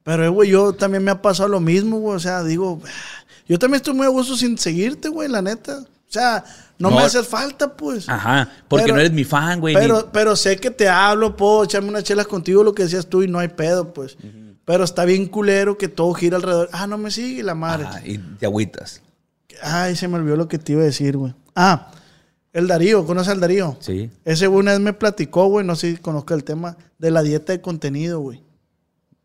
Speaker 2: Pero, eh, güey, yo también me ha pasado lo mismo, güey, o sea, digo, yo también estoy muy a gusto sin seguirte, güey, la neta. O sea, no,
Speaker 3: No.
Speaker 2: me hace falta, pues.
Speaker 3: Ajá, porque
Speaker 2: Pero-
Speaker 3: no eres mi fan, güey. ni-
Speaker 2: Pero, pero sé que te hablo, puedo echarme unas chelas contigo, lo que decías tú, y no hay pedo, pues. Pero está bien culero que todo gira alrededor. Ah, no me sigue la madre.
Speaker 3: Ajá, y te agüitas.
Speaker 2: Ay, se me olvidó lo que te iba a decir, güey. Ah, el Darío, ¿conoces al Darío?
Speaker 3: Sí.
Speaker 2: Ese güey una vez me platicó, güey, no sé si conozca el tema, de la dieta de contenido, güey.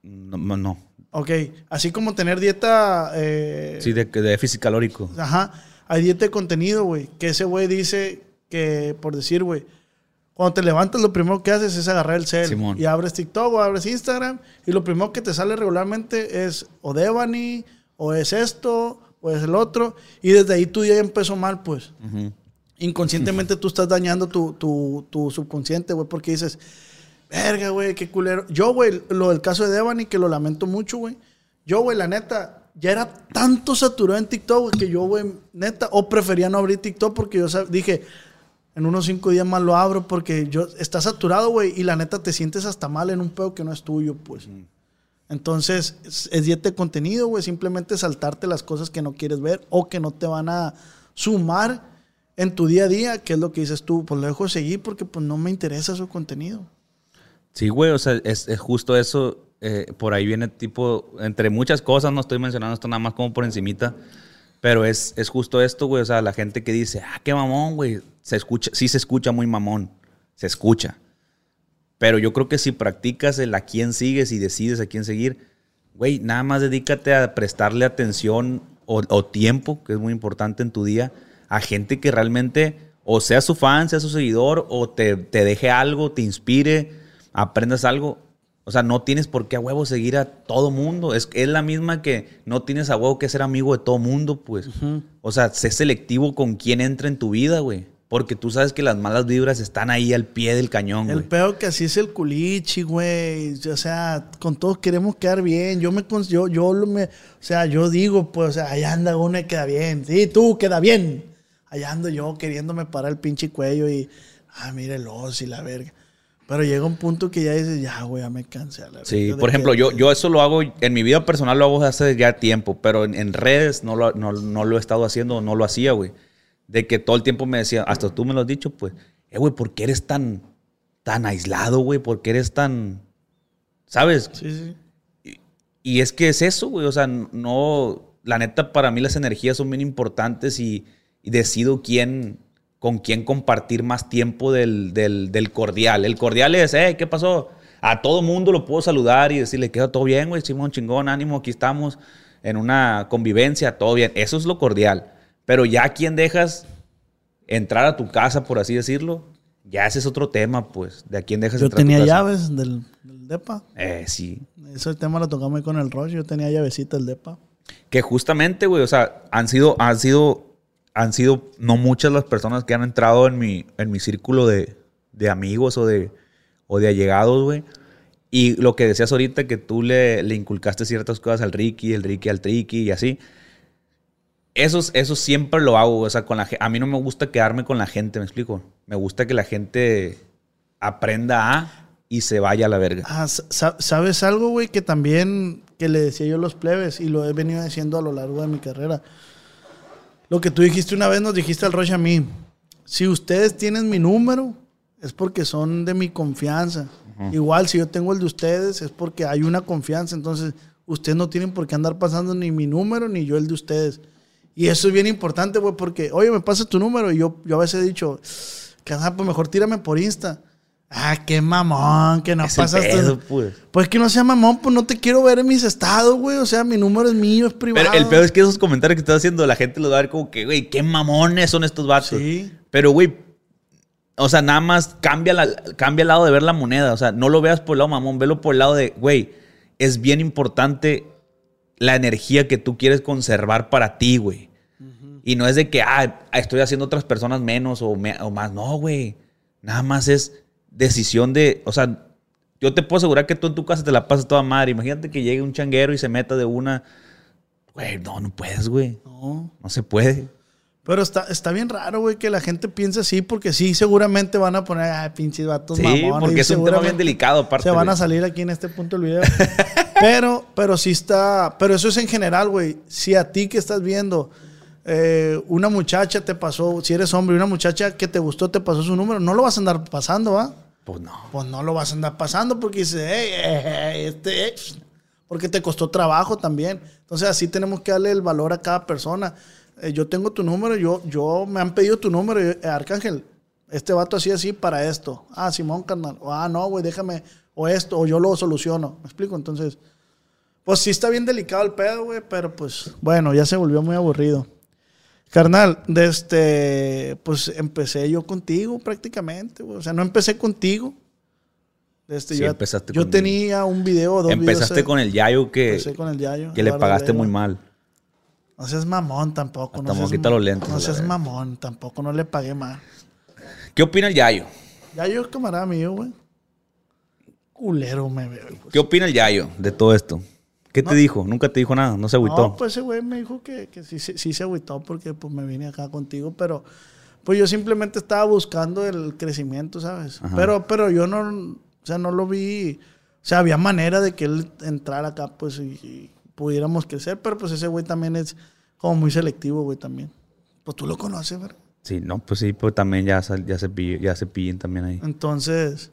Speaker 3: No, no.
Speaker 2: Ok, así como tener dieta... eh,
Speaker 3: Sí, de, de déficit calórico.
Speaker 2: Ajá, hay dieta de contenido, güey. Que ese güey dice que, por decir, güey, cuando te levantas lo primero que haces es agarrar el cel
Speaker 3: Simón.
Speaker 2: y abres TikTok o abres Instagram y lo primero que te sale regularmente es o Devani, o es esto, o es el otro. Y desde ahí día ya empezó mal, pues. Inconscientemente tú estás dañando tu, tu, tu subconsciente, güey, porque dices, verga, güey, qué culero. Yo, güey, lo del caso de Devani, que lo lamento mucho, güey. Yo, güey, la neta, ya era tanto saturado en TikTok, güey, que yo, güey, neta, o prefería no abrir TikTok porque yo dije, en unos cinco días más lo abro porque yo, está saturado, güey, y la neta te sientes hasta mal en un pedo que no es tuyo, pues. Entonces, es, es dieta de contenido, güey. Simplemente saltarte las cosas que no quieres ver o que no te van a sumar en tu día a día, que es lo que dices tú. Pues lo dejo de seguir porque pues no me interesa su contenido.
Speaker 3: Sí, güey, o sea, es, justo eso. eh, por ahí viene tipo, entre muchas cosas, no estoy mencionando esto nada más como por encimita, pero es, es justo esto, güey, o sea, la gente que dice, ah, qué mamón, güey, se escucha, sí se escucha muy mamón, se escucha. Pero yo creo que si practicas el a quién sigues y decides a quién seguir, güey, nada más dedícate a prestarle atención o tiempo, que es muy importante en tu día, a gente que realmente O sea su fan, sea su seguidor, o te, te deje algo, te inspire, aprendas algo. O sea, no tienes por qué a huevo seguir a todo mundo. Es, es la misma que no tienes a huevo que ser amigo de todo mundo, pues. O sea, sé selectivo con quién entra en tu vida, güey. Porque tú sabes que las malas vibras están ahí al pie del cañón,
Speaker 2: El
Speaker 3: güey.
Speaker 2: peor que así es el culichi, güey. O sea, con todos queremos quedar bien. Yo me yo, yo me, o sea, yo digo, pues, o sea, allá anda uno y queda bien. Sí, tú queda bien. Allá ando yo queriéndome parar el pinche cuello y, ah, mire el oso y la verga. Pero llega un punto que ya dices, ya, güey, ya me cansé. la
Speaker 3: Sí, por ejemplo,
Speaker 2: que-
Speaker 3: yo, yo eso lo hago, en mi vida personal lo hago hace ya tiempo, pero en, en redes no lo, no, no lo he estado haciendo, no lo hacía, güey. De que todo el tiempo me decía, hasta tú me lo has dicho, pues, eh, güey, ¿por qué eres tan, tan aislado, güey? ¿Por qué eres tan, sabes?
Speaker 2: Sí, sí.
Speaker 3: Y es que es eso, güey. O sea, no. La neta, para mí las energías son bien importantes y, y decido quién. con quién compartir más tiempo del, del- del cordial. El cordial es, eh, ¿qué pasó? A todo mundo lo puedo saludar y decirle, queda todo bien, güey, Simón, chingón, ánimo, aquí estamos en una convivencia, todo bien. Eso es lo cordial. Pero ya a quién dejas entrar a tu casa, por así decirlo, ya ese es otro tema, pues. De a quién dejas
Speaker 2: Yo
Speaker 3: entrar a tu
Speaker 2: tenía
Speaker 3: casa.
Speaker 2: llaves del, del DEPA.
Speaker 3: Eh, sí.
Speaker 2: Ese tema lo tocamos ahí con el Roche. Yo tenía llavecita del DEPA.
Speaker 3: Que justamente, güey, o sea, han sido, han sido, han sido no muchas las personas que han entrado en mi, en mi círculo de, de amigos o de, o de allegados, güey. Y lo que decías ahorita, que tú le, le inculcaste ciertas cosas al Ricky, el Ricky al Tricky y así. Eso, eso siempre lo hago, o sea, con la, a mí no me gusta quedarme con la gente, ¿me explico? Me gusta que la gente aprenda a y se vaya a la verga.
Speaker 2: Ah, sa- ¿sabes algo, güey? Que también, que le decía yo a los plebes y lo he venido diciendo a lo largo de mi carrera. Lo que tú dijiste una vez, nos dijiste al Roche a mí. Si ustedes tienen mi número, es porque son de mi confianza. Igual, si yo tengo el de ustedes, es porque hay una confianza. Entonces, ustedes no tienen por qué andar pasando ni mi número ni yo el de ustedes. Y eso es bien importante, güey, porque, oye, me pasa tu número. Y yo, yo a veces he dicho, que ah, pues mejor tírame por Insta. Ah, qué mamón, que no
Speaker 3: Es
Speaker 2: pasas
Speaker 3: pedo, pues.
Speaker 2: Pues que no sea mamón, pues no te quiero ver en mis estados, güey. O sea, mi número es mío, es privado.
Speaker 3: Pero el peor es que esos comentarios que estás haciendo, la gente los va a ver como que, güey, qué mamones son estos vatos.
Speaker 2: Sí.
Speaker 3: Pero, güey, o sea, nada más cambia, la, cambia el lado de ver la moneda. O sea, no lo veas por el lado mamón, velo por el lado de, güey, es bien importante la energía que tú quieres conservar para ti, güey. Y no es de que, ah, estoy haciendo otras personas menos o, me- o más. No, güey. Nada más es decisión de, o sea, yo te puedo asegurar que tú en tu casa te la pasas toda madre. Imagínate que llegue un changuero y se meta de una. Güey, no, no puedes, güey.
Speaker 2: No.
Speaker 3: No se puede.
Speaker 2: Pero está, está bien raro, güey, que la gente piense así, porque sí, seguramente van a poner, ay, pinches vatos
Speaker 3: Sí,
Speaker 2: mamones.
Speaker 3: porque es un tema bien delicado, aparte.
Speaker 2: Se van a salir aquí en este punto del video. pero, pero sí está. Pero eso es en general, güey. Si a ti que estás viendo, eh, una muchacha te pasó, si eres hombre, una muchacha que te gustó te pasó su número, no lo vas a andar pasando, ¿va?
Speaker 3: Pues no.
Speaker 2: Pues no lo vas a andar pasando porque dices, hey, este, eh", porque te costó trabajo también. Entonces así tenemos que darle el valor a cada persona. Eh, yo tengo tu número, yo, yo me han pedido tu número, eh, Arcángel, este vato así, así para esto. Ah, Simón, carnal. O, ah, no, güey, déjame, o esto, o yo lo soluciono. ¿Me explico? Entonces, pues sí está bien delicado el pedo, güey, pero pues, bueno, ya se volvió muy aburrido. Carnal, de este, pues empecé yo contigo prácticamente, güey. O sea, no empecé contigo. Este,
Speaker 3: Sí,
Speaker 2: yo
Speaker 3: empezaste
Speaker 2: yo
Speaker 3: conmigo.
Speaker 2: tenía un video, dos
Speaker 3: Empezaste
Speaker 2: videos,
Speaker 3: con el Yayo que,
Speaker 2: empecé con el Yayo.
Speaker 3: que le pagaste muy mal.
Speaker 2: No seas mamón tampoco.
Speaker 3: Hasta
Speaker 2: no seas,
Speaker 3: los lentes,
Speaker 2: No seas mamón tampoco, no le pagué mal.
Speaker 3: ¿Qué opina el Yayo?
Speaker 2: Yayo es camarada mío, güey. Culero me veo.
Speaker 3: ¿Qué opina el Yayo de todo esto? ¿Qué te dijo? Nunca te dijo nada, no se agüitó.
Speaker 2: No, pues ese güey me dijo que, que sí, sí, sí se agüitó porque pues me vine acá contigo, pero pues yo simplemente estaba buscando el crecimiento, ¿sabes?
Speaker 3: Ajá.
Speaker 2: Pero, pero yo no, o sea, no lo vi, o sea, había manera de que él entrara acá, pues, y, y pudiéramos crecer, pero pues ese güey también es como muy selectivo, güey, también. Pues tú lo conoces, ¿verdad?
Speaker 3: Sí, no, pues sí, pues también ya, se, pillen, ya se pillen también ahí.
Speaker 2: Entonces,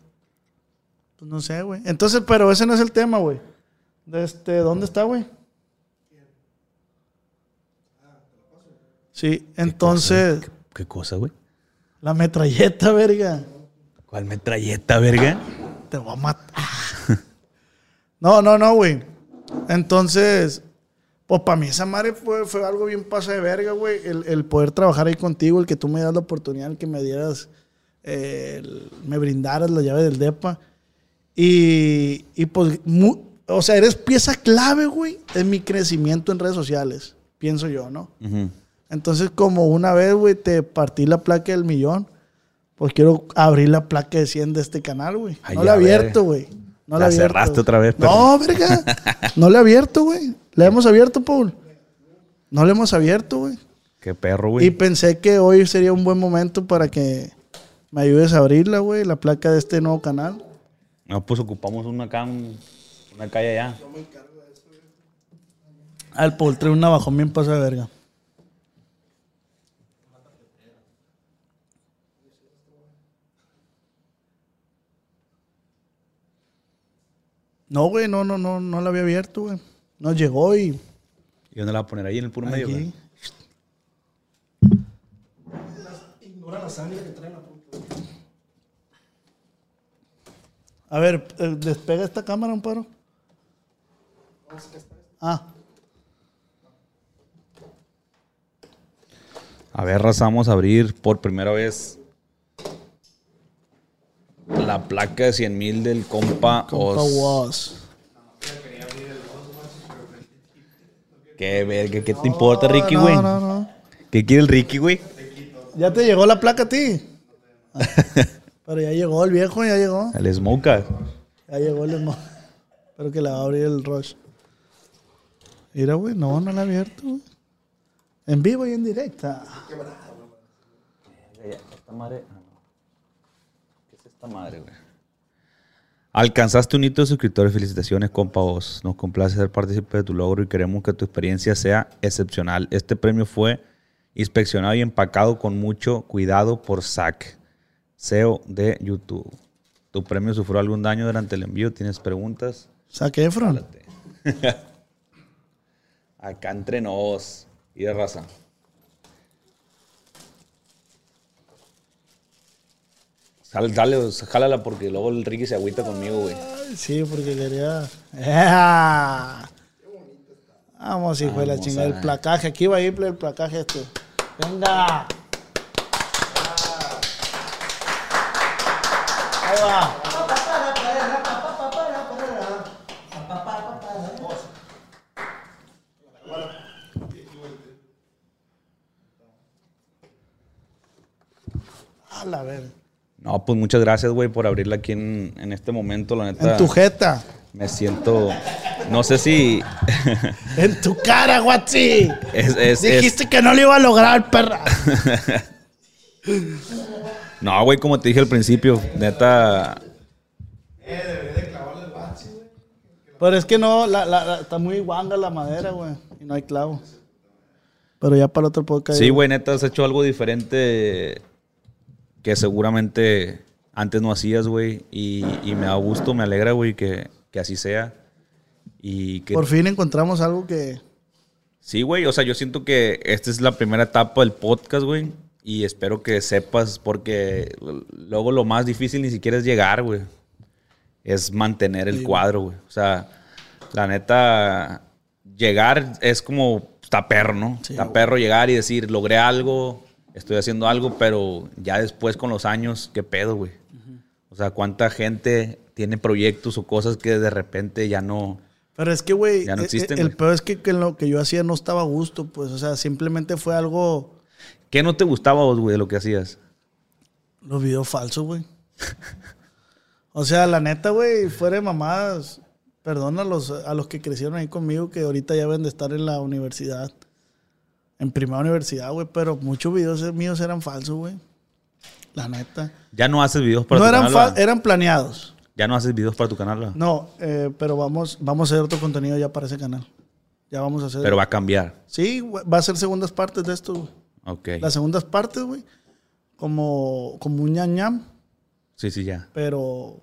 Speaker 2: pues no sé, güey. Entonces, pero ese no es el tema, güey. De este, ¿dónde está, güey? Sí, entonces,
Speaker 3: ¿Qué, qué cosa, güey?
Speaker 2: la metralleta, verga.
Speaker 3: ¿Cuál metralleta, verga?
Speaker 2: Te voy a matar. No, no, no, güey. Entonces, Pues para mí esa madre fue, fue algo bien pasa de verga, güey. El, el poder trabajar ahí contigo, el que tú me das la oportunidad, el que me dieras, eh, el- me brindaras la llave del DEPA. Y, y pues, mu- o sea, eres pieza clave, güey, en mi crecimiento en redes sociales, pienso yo, ¿no? Entonces, como una vez, güey, te partí la placa del millón, pues quiero abrir la placa de 100 de este canal, güey. No la he abierto, güey. No
Speaker 3: La
Speaker 2: abierto.
Speaker 3: cerraste otra vez, pero-
Speaker 2: No, verga. No la he abierto, güey. ¿La hemos abierto, Paul? No la hemos abierto, güey.
Speaker 3: Qué perro,
Speaker 2: Y
Speaker 3: güey.
Speaker 2: pensé que hoy sería un buen momento para que me ayudes a abrirla, güey, la placa de este nuevo canal.
Speaker 3: No, pues ocupamos una acá, un- una calle allá.
Speaker 2: Al Paul trae un navajón bien pasa de verga. No, güey, no, no, no, no la había abierto, güey. Nos llegó y
Speaker 3: ¿Y dónde la va a poner? Ahí en el puro medio, güey. A
Speaker 2: ver, eh, despega esta cámara un paro. Ah,
Speaker 3: A ver, raza, vamos a abrir por primera vez la placa de 100 mil del compa,
Speaker 2: compa
Speaker 3: Oz. Qué verga, ¿qué te importa, Ricky, güey?
Speaker 2: no, no.
Speaker 3: ¿Qué quiere el Ricky, güey?
Speaker 2: ¿Ya te llegó la placa a ti? Ah, Pero ya llegó el viejo, ya llegó.
Speaker 3: El Smoker.
Speaker 2: Ya llegó el esmo- Espero que la va a abrir el Rush. Mira, güey, no, no la ha abierto, güey. En vivo y en directa.
Speaker 3: Esta madre. ah. ¿Qué es esta madre, güey? Alcanzaste un hito de suscriptores. Felicitaciones, compa vos. Nos complace ser partícipe de tu logro y queremos que tu experiencia sea excepcional. Este premio fue inspeccionado y empacado con mucho cuidado por Zach, CEO de YouTube. ¿Tu premio sufrió algún daño durante el envío? ¿Tienes preguntas?
Speaker 2: Saque Efron.
Speaker 3: Acá entre nos. Y de raza. Sal- Dale, jálala porque luego el Ricky se agüita conmigo, güey.
Speaker 2: Sí, porque quería. ¡Ea! Vamos, hijo de la chingada. El placaje. Aquí va a ir el placaje este. Venga. Ahí va. A la verga.
Speaker 3: No, pues muchas gracias, güey, por abrirla aquí en, en este momento. La neta,
Speaker 2: En tu jeta.
Speaker 3: me siento. No sé si.
Speaker 2: En tu cara, guachi.
Speaker 3: es, es-
Speaker 2: Dijiste que no lo iba a lograr, perra.
Speaker 3: No, güey, como te dije al principio, neta.
Speaker 2: Pero es que no, la, la- la- está muy guanga la madera, güey. Y no hay clavo. Pero ya para el otro podcast.
Speaker 3: Sí, güey, neta, has hecho algo diferente que seguramente antes no hacías, güey. Y, y me da gusto, me alegra, güey, que, que así sea. Y que
Speaker 2: Por fin encontramos algo que.
Speaker 3: Sí, güey. O sea, yo siento que esta es la primera etapa del podcast, güey. Y espero que sepas, porque luego lo más difícil ni siquiera es llegar, güey. Es mantener el cuadro, güey. O sea, la neta, llegar es como, está perro, ¿no? está perro llegar y decir, logré algo, estoy haciendo algo, pero ya después con los años, ¿qué pedo, güey? O sea, cuánta gente tiene proyectos o cosas que de repente ya no...
Speaker 2: Pero es que, güey,
Speaker 3: no
Speaker 2: eh,
Speaker 3: existen,
Speaker 2: eh, el
Speaker 3: güey.
Speaker 2: peor es que, que lo que yo hacía no estaba a gusto, pues. O sea, simplemente fue algo.
Speaker 3: ¿Qué no te gustaba vos, güey, de lo que hacías?
Speaker 2: Los videos falsos, güey. o sea, la neta, güey, fuera de mamadas. Perdona a los, a los que crecieron ahí conmigo que ahorita ya deben de estar en la universidad. En primera universidad, güey. Pero muchos videos míos eran falsos, güey. La neta.
Speaker 3: Ya no haces videos para
Speaker 2: No
Speaker 3: tu
Speaker 2: eran,
Speaker 3: canal. ¿verdad?
Speaker 2: eran planeados.
Speaker 3: Ya no haces videos para tu canal, ¿verdad?
Speaker 2: No, eh, pero vamos, vamos a hacer otro contenido ya para ese canal. Ya vamos a hacer.
Speaker 3: Pero va a cambiar.
Speaker 2: Sí, güey, va a ser segundas partes de esto, güey.
Speaker 3: Ok.
Speaker 2: Las segundas partes, güey. Como, como un ñam ñam,
Speaker 3: Sí, sí, ya.
Speaker 2: pero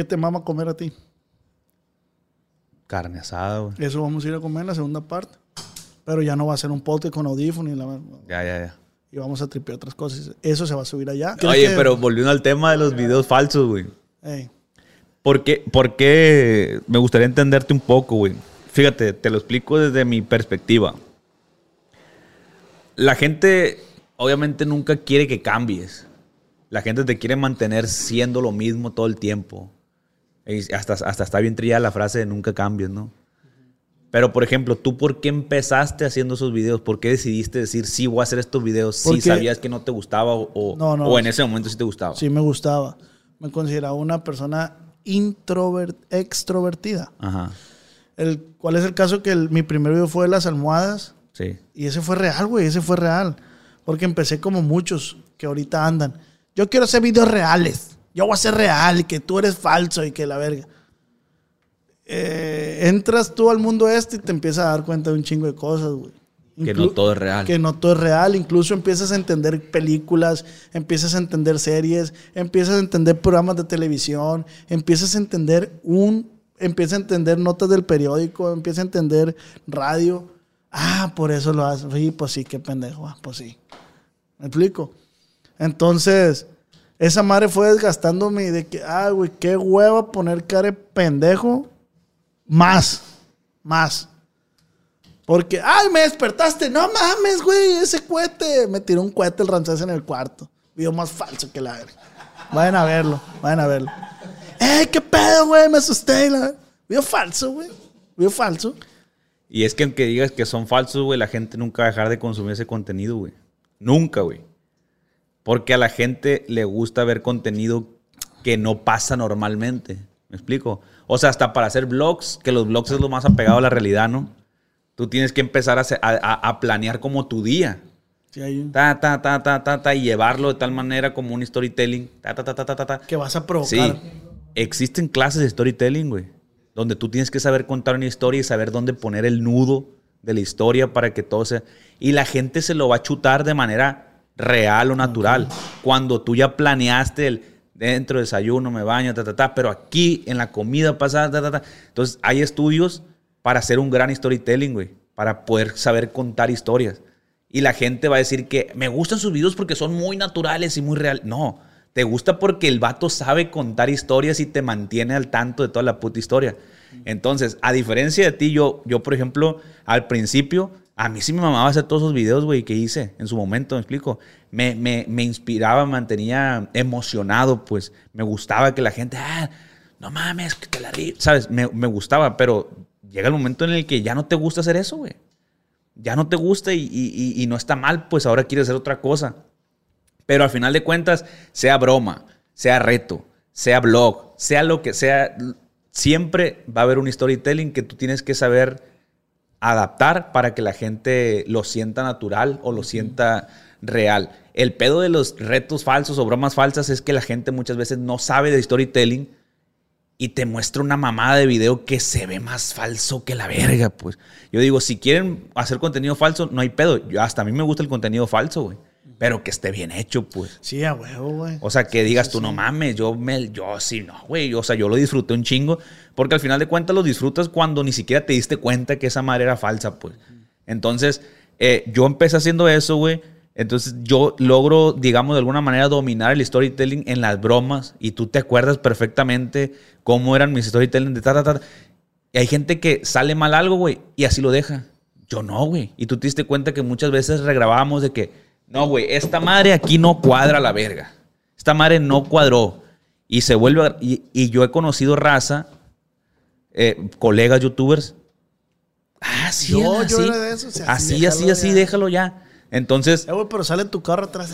Speaker 2: ¿Qué te mama comer a ti?
Speaker 3: Carne asada, güey.
Speaker 2: Eso vamos a ir a comer en la segunda parte. Pero ya no va a ser un podcast con audífono y la
Speaker 3: Ya, ya, ya.
Speaker 2: y vamos a tripear otras cosas. Eso se va a subir allá.
Speaker 3: Oye,
Speaker 2: que-
Speaker 3: pero volviendo al tema de los videos falsos, güey.
Speaker 2: Ey,
Speaker 3: ¿Por qué, por qué me gustaría entenderte un poco, güey? Fíjate, te lo explico desde mi perspectiva. La gente obviamente nunca quiere que cambies. La gente te quiere mantener siendo lo mismo todo el tiempo. Y hasta, hasta está bien trillada la frase de nunca cambies, ¿no? Pero, por ejemplo, ¿tú por qué empezaste haciendo esos videos? ¿Por qué decidiste decir, sí, voy a hacer estos videos si
Speaker 2: Porque-
Speaker 3: sabías que no te gustaba o, o-
Speaker 2: No, no.
Speaker 3: o en ese momento sí te gustaba?
Speaker 2: sí me gustaba. Me consideraba una persona introvert, extrovertida.
Speaker 3: Ajá,
Speaker 2: El, ¿Cuál es el caso? Que el- mi primer video fue de las almohadas.
Speaker 3: sí.
Speaker 2: Y ese fue real, güey. Ese fue real. Porque empecé como muchos que ahorita andan. Yo quiero hacer videos reales. Yo voy a ser real que tú eres falso y que la verga. Eh, entras tú al mundo este y te empiezas a dar cuenta de un chingo de cosas, güey.
Speaker 3: Que
Speaker 2: Inclu-
Speaker 3: no todo es real.
Speaker 2: Que no todo es real. Incluso empiezas a entender películas, empiezas a entender series, empiezas a entender programas de televisión, empiezas a entender un, empiezas a entender notas del periódico, empiezas a entender radio. Ah, por eso lo haces. Sí, pues sí, qué pendejo. Ah, pues sí. ¿Me explico? Entonces, esa madre fue desgastándome de que, ah, güey, qué hueva poner cara de pendejo. Más, más. Porque, ay, me despertaste. No mames, güey, ese cohete. Me tiró un cohete el Ramsés en el cuarto. Video más falso que la verga. Vayan a verlo, vayan a verlo. ¡Ey, qué pedo, güey! Me asusté. La... Video falso, güey. Video falso.
Speaker 3: Y es que aunque digas que son falsos, güey, la gente nunca va a dejar de consumir ese contenido, güey. Nunca, güey. Porque a la gente le gusta ver contenido que no pasa normalmente. ¿Me explico? O sea, hasta para hacer vlogs, que los vlogs es lo más apegado a la realidad, ¿no? Tú tienes que empezar a, planear como tu día.
Speaker 2: Sí, hay un-
Speaker 3: Ta, ta, ta, ta, ta, ta, y llevarlo de tal manera como un storytelling. Ta, ta, ta, ta, ta, ta.
Speaker 2: Que vas a provocar.
Speaker 3: Sí. Existen clases de storytelling, güey. Donde tú tienes que saber contar una historia y saber dónde poner el nudo de la historia para que todo sea. Y la gente se lo va a chutar de manera real o natural. Cuando tú ya planeaste el dentro desayuno, me baño, ta, ta, ta. Pero aquí en la comida pasada, ta, ta, ta. Entonces hay estudios para hacer un gran storytelling, güey. Para poder saber contar historias. Y la gente va a decir que me gustan sus videos porque son muy naturales y muy reales. No, te gusta porque el vato sabe contar historias y te mantiene al tanto de toda la puta historia. Entonces, a diferencia de ti, yo, yo por ejemplo, al principio, a mí sí me mamaba hacer todos esos videos, güey, que hice en su momento, me explico. Me, me, me inspiraba, mantenía emocionado, pues me gustaba que la gente, ah, no mames, que te la ri-", ¿sabes? Me, me gustaba, pero llega el momento en el que ya no te gusta hacer eso, güey ya no te gusta y, y- y- y no está mal, pues ahora quieres hacer otra cosa. Pero al final de cuentas, sea broma, sea reto, sea blog, sea lo que sea, siempre va a haber un storytelling que tú tienes que saber adaptar para que la gente lo sienta natural o lo sienta real. El pedo de los retos falsos o bromas falsas es que la gente muchas veces no sabe de storytelling y te muestra una mamada de video que se ve más falso que la verga, pues. Yo digo, si quieren hacer contenido falso, no hay pedo. Yo, hasta a mí me gusta el contenido falso, güey. Pero que esté bien hecho, pues.
Speaker 2: Sí, a huevo, güey.
Speaker 3: O sea, que digas tú, no mames, yo me, yo sí, no, güey. O sea, yo lo disfruté un chingo. Porque al final de cuentas lo disfrutas cuando ni siquiera te diste cuenta que esa madre era falsa, pues. Entonces, eh, yo empecé haciendo eso, güey. Entonces, yo logro, digamos, de alguna manera dominar el storytelling en las bromas. Y tú te acuerdas perfectamente cómo eran mis storytelling de ta, ta, ta. Y hay gente que sale mal algo, güey, y así lo deja. Yo no, güey. Y tú te diste cuenta que muchas veces regrabábamos de que, no, güey, esta madre aquí no cuadra la verga. Esta madre no cuadró. Y se vuelve. a- y, y yo he conocido raza, eh, colegas youtubers. Ah, sí,
Speaker 2: Yo-
Speaker 3: así.
Speaker 2: yo era de esos, o sea,
Speaker 3: así,
Speaker 2: sí,
Speaker 3: así,
Speaker 2: déjalo
Speaker 3: así,
Speaker 2: ya.
Speaker 3: déjalo ya. Entonces,
Speaker 2: Eh, güey, pero sale tu carro atrás.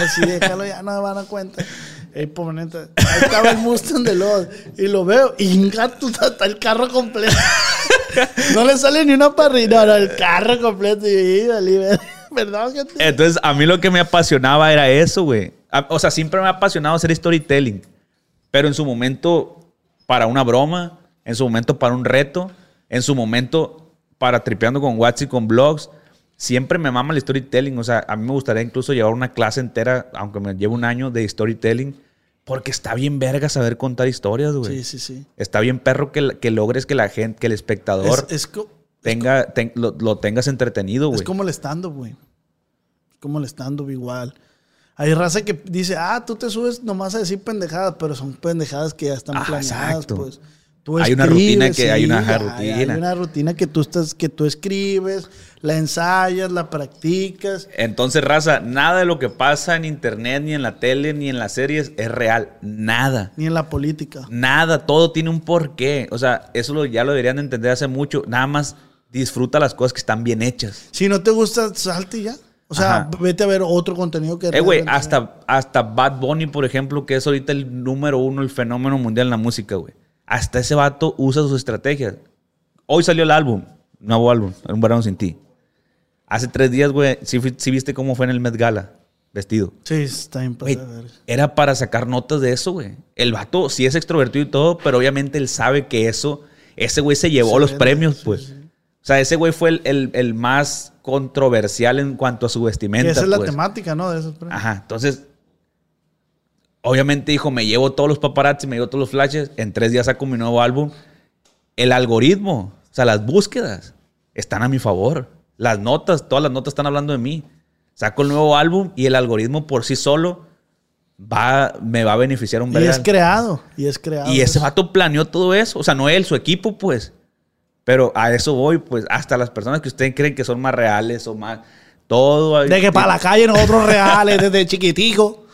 Speaker 2: así, déjalo ya, no me van a cuenta. Ey, pobre neta, Ahí estaba el Mustang de los. Y lo veo. Y gato está el carro completo. no le sale ni una parrilla. No, no, el carro completo. Y dale, Perdón, gente.
Speaker 3: Entonces, a mí lo que me apasionaba era eso, güey. O sea, siempre me ha apasionado hacer storytelling. Pero en su momento, para una broma, en su momento, para un reto, en su momento, para tripeando con Watts y con blogs, siempre me mama el storytelling. O sea, a mí me gustaría incluso llevar una clase entera, aunque me lleve un año de storytelling, porque está bien verga saber contar historias, güey.
Speaker 2: Sí, sí, sí.
Speaker 3: Está bien perro que, que logres que la gente, que el espectador
Speaker 2: Es, es
Speaker 3: tenga, ten- lo, lo tengas entretenido, güey.
Speaker 2: Es como el stand-up, güey. Como el stand-up igual. Hay raza que dice, ah, tú te subes nomás a decir pendejadas, pero son pendejadas que ya están
Speaker 3: Ah,
Speaker 2: planeadas,
Speaker 3: exacto.
Speaker 2: pues. Tú
Speaker 3: Hay una rutina que- hay una
Speaker 2: hay-
Speaker 3: rutina.
Speaker 2: Hay una rutina que tú estás, que tú escribes, la ensayas, la practicas.
Speaker 3: Entonces, raza, nada de lo que pasa en internet, ni en la tele, ni en las series es real. Nada.
Speaker 2: Ni en la política.
Speaker 3: Nada. Todo tiene un porqué. O sea, eso lo- ya lo deberían de entender hace mucho. Nada más disfruta las cosas que están bien hechas.
Speaker 2: Si no te gusta, salte y ya. O sea,
Speaker 3: Ajá.
Speaker 2: vete a ver otro contenido que...
Speaker 3: Eh, güey, hasta, hasta Bad Bunny, por ejemplo, que es ahorita el número uno, el fenómeno mundial en la música, güey. Hasta ese vato usa sus estrategias. Hoy salió el álbum, nuevo álbum, Un verano sin ti. Hace tres días, güey, sí, sí viste cómo fue en el Met Gala, vestido.
Speaker 2: Sí, está verga.
Speaker 3: era para sacar notas de eso, güey. El vato sí es extrovertido y todo, pero obviamente él sabe que eso, ese güey se llevó
Speaker 2: Se
Speaker 3: los
Speaker 2: vende,
Speaker 3: premios,
Speaker 2: sí,
Speaker 3: pues.
Speaker 2: sí.
Speaker 3: O sea, ese güey fue el, el- el más controversial en cuanto a su vestimenta.
Speaker 2: esa es la
Speaker 3: pues.
Speaker 2: temática, ¿no? De esos premios.
Speaker 3: Ajá, entonces, obviamente dijo, me llevo todos los paparazzi, me llevo todos los flashes, en tres días saco mi nuevo álbum. El algoritmo, o sea, las búsquedas están a mi favor. Las notas, todas las notas están hablando de mí. Saco el nuevo álbum y el algoritmo por sí solo va, me va a beneficiar un
Speaker 2: Y
Speaker 3: vergal.
Speaker 2: es creado. Y es creado.
Speaker 3: Y ese vato planeó todo eso. O sea, no él, su equipo, pues. Pero a eso voy, pues. Hasta las personas que ustedes creen que son más reales o más. Todo.
Speaker 2: De que para la calle nosotros reales, desde chiquitico.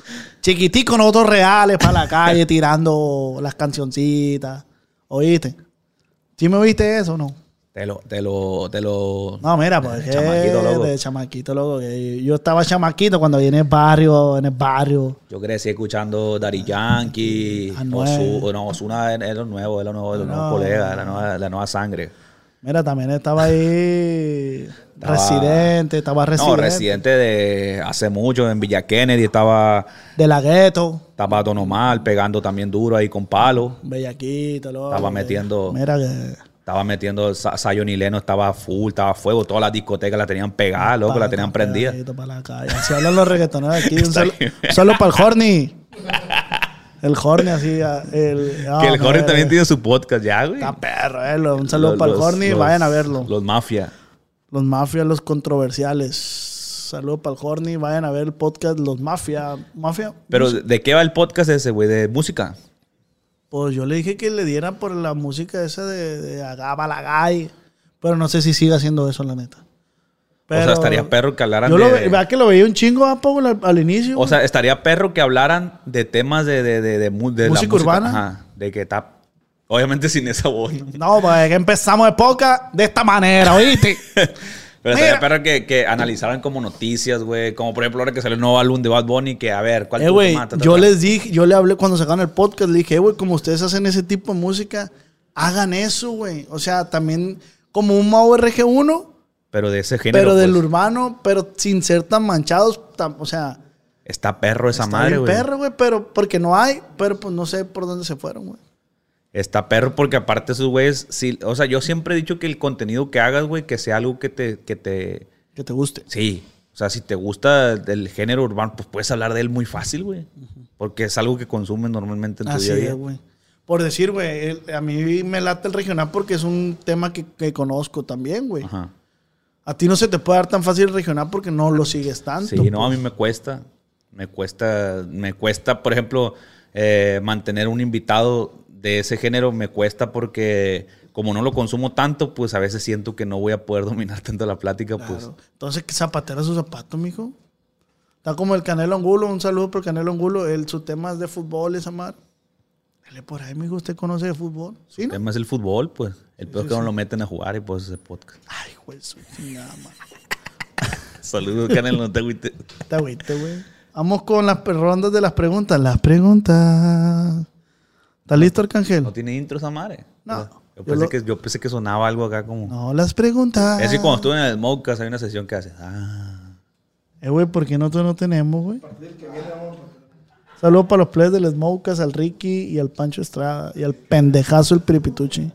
Speaker 2: Chiquitico nosotros reales para la calle tirando las cancioncitas. ¿Oíste? ¿Sí me oíste eso o no?
Speaker 3: Te lo, te lo, te lo.
Speaker 2: No, mira, pues
Speaker 3: Chamaquito,
Speaker 2: que
Speaker 3: loco.
Speaker 2: de chamaquito, loco. que Yo estaba chamaquito cuando vine en el barrio, en el barrio.
Speaker 3: Yo crecí escuchando Daddy Yankee.
Speaker 2: Anuel.
Speaker 3: Osu, no, Osuna es lo nuevo, es lo nuevo, es lo nuevo colega, la nueva, la nueva sangre.
Speaker 2: Mira, también estaba ahí
Speaker 3: Estaba-
Speaker 2: residente, estaba residente.
Speaker 3: No, residente de hace mucho en Villa Kennedy. Estaba,
Speaker 2: De la gueto,
Speaker 3: estaba Don Omar pegando también duro ahí con palo.
Speaker 2: bellaquito, loco.
Speaker 3: Estaba metiendo-
Speaker 2: Mira que...
Speaker 3: Estaba metiendo Sa- Zion y Leno, estaba full, estaba fuego. Todas las discotecas la tenían pegada, loco, la tenían prendida.
Speaker 2: Para la calle. Así hablan los reggaetoneros aquí. Un solo, solo para el Horny. El Horny así. ah, El, no,
Speaker 3: que el Jorge
Speaker 2: hombre,
Speaker 3: también tiene su podcast ya, güey.
Speaker 2: Está perro, eh. Un saludo
Speaker 3: Los-
Speaker 2: para el Horny.
Speaker 3: los-
Speaker 2: Vayan a verlo. Los,
Speaker 3: Los Mafia.
Speaker 2: mafias, los controversiales. Saludo para el Horny. Vayan a ver el podcast Los Mafia. Mafia.
Speaker 3: Pero, ¿de qué va el podcast ese, güey? ¿De música?
Speaker 2: Pues yo le dije que le dieran por la música esa de, de Agaba la Gay. Pero no sé si sigue haciendo eso, la neta.
Speaker 3: O sea, estaría perro que hablaran
Speaker 2: Yo
Speaker 3: de...
Speaker 2: lo ve- ¿verdad que lo veía un chingo a poco al, al inicio.
Speaker 3: O sea, estaría perro que hablaran de temas de, de, de, de la
Speaker 2: ¿Música urbana?
Speaker 3: Ajá, de que está... Obviamente sin esa voz. ¿no?
Speaker 2: No, pues que empezamos de poca de esta manera, ¿oíste?
Speaker 3: Pero estaría
Speaker 2: Mira.
Speaker 3: perro que, que analizaran como noticias, güey. Como por ejemplo ahora que salió el nuevo álbum de Bad Bunny, que a ver, ¿cuál
Speaker 2: eh,
Speaker 3: te
Speaker 2: güey,
Speaker 3: gusta más? Ta, ta,
Speaker 2: yo les dije, yo le hablé cuando sacaron el podcast, le dije, "Eh, güey, como ustedes hacen ese tipo de música, hagan eso, güey. O sea, también como un Mau RG1,
Speaker 3: Pero de ese género,
Speaker 2: pero del
Speaker 3: pues,
Speaker 2: urbano, pero sin ser tan manchados, tan- o sea,
Speaker 3: está perro esa
Speaker 2: está
Speaker 3: madre, güey.
Speaker 2: perro, güey, pero porque no hay, pero pues no sé por dónde se fueron, güey.
Speaker 3: Está perro porque aparte esos güeyes, sí, o sea, yo siempre he dicho que el contenido que hagas, güey, que sea algo que te, que te,
Speaker 2: Que te guste.
Speaker 3: sí, o sea, si te gusta el género urbano, pues puedes hablar de él muy fácil, güey, porque es algo que consumes normalmente en tu
Speaker 2: Así
Speaker 3: día a día.
Speaker 2: güey. Por decir, güey, a mí me late el regional porque es un tema que, que conozco también, güey.
Speaker 3: Ajá.
Speaker 2: A ti no se te puede dar tan fácil regional porque no lo sigues tanto.
Speaker 3: Sí, no, a
Speaker 2: pues.
Speaker 3: mí me cuesta, me cuesta, me cuesta, por ejemplo, eh, mantener un invitado de ese género, me cuesta porque como no lo consumo tanto, pues a veces siento que no voy a poder dominar tanto la plática, pues.
Speaker 2: Entonces, ¿qué zapatera su zapato, mijo? Está como el Canelo Angulo. Un saludo por Canelo Angulo. Él, su tema es de fútbol, esa mar. Dale por ahí, mijo. ¿Usted conoce de fútbol? ¿Sí,
Speaker 3: El
Speaker 2: no?
Speaker 3: tema es el fútbol, pues. El peor es que no lo meten a jugar y pues ese podcast.
Speaker 2: Ay, güey, su man.
Speaker 3: Saludos, Canelo, no te agüites.
Speaker 2: Está agüite, güey. Vamos con las rondas de las preguntas. Las preguntas. ¿Está listo, Arcángel?
Speaker 3: ¿No tiene intro esa madre?
Speaker 2: No.
Speaker 3: Yo
Speaker 2: Yo
Speaker 3: pensé,
Speaker 2: lo-
Speaker 3: que, yo pensé que sonaba algo acá como...
Speaker 2: No, las preguntas.
Speaker 3: Es que cuando estuve en el Smokecast hay una sesión que hace... Ah.
Speaker 2: Eh, güey, ¿por qué nosotros no tenemos, güey? Saludos para los players del Smokas, al Ricky y al Pancho Estrada y al pendejazo el Piripituchi.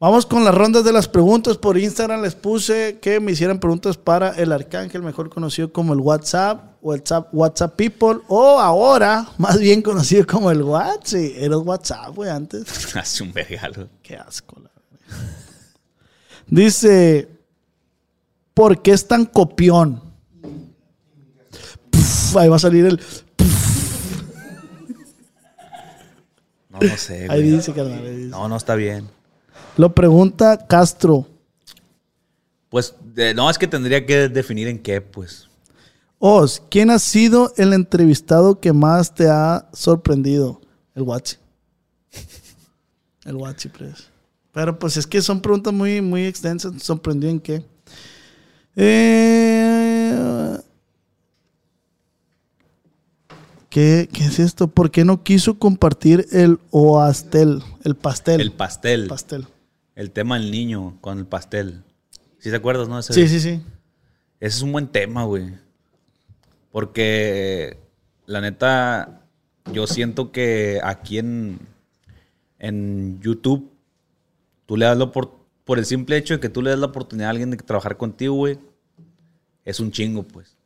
Speaker 2: Vamos con las rondas de las preguntas. Por Instagram les puse que me hicieran preguntas para el Arcángel, mejor conocido como el WhatsApp o el WhatsApp People, o ahora más bien conocido como el WhatsApp. Sí, era el WhatsApp, güey, antes.
Speaker 3: Hace un regalo.
Speaker 2: Qué asco, la. Dice, ¿por qué es tan copión? Ahí va a salir el...
Speaker 3: No, no sé,
Speaker 2: Ahí
Speaker 3: güey.
Speaker 2: dice, carnal. ahí dice.
Speaker 3: No, no está bien.
Speaker 2: Lo pregunta Castro.
Speaker 3: Pues, de- no, es que tendría que definir en qué, pues.
Speaker 2: Os, ¿quién ha sido el entrevistado que más te ha sorprendido? El Guachi. El Guachi, pues. Pero pues es que son preguntas muy, muy extensas. ¿Sorprendió en qué? Eh, ¿qué, qué es esto? ¿Por qué no quiso compartir el oastel? El pastel.
Speaker 3: El pastel.
Speaker 2: pastel.
Speaker 3: El tema del niño con el pastel. ¿Sí te acuerdas, no? Ese-
Speaker 2: Sí, sí, sí.
Speaker 3: Ese es un buen tema, güey. Porque la neta, yo siento que aquí en, en YouTube, tú le das la opor- por el simple hecho de que tú le das la oportunidad a alguien de trabajar contigo, güey, es un chingo, pues.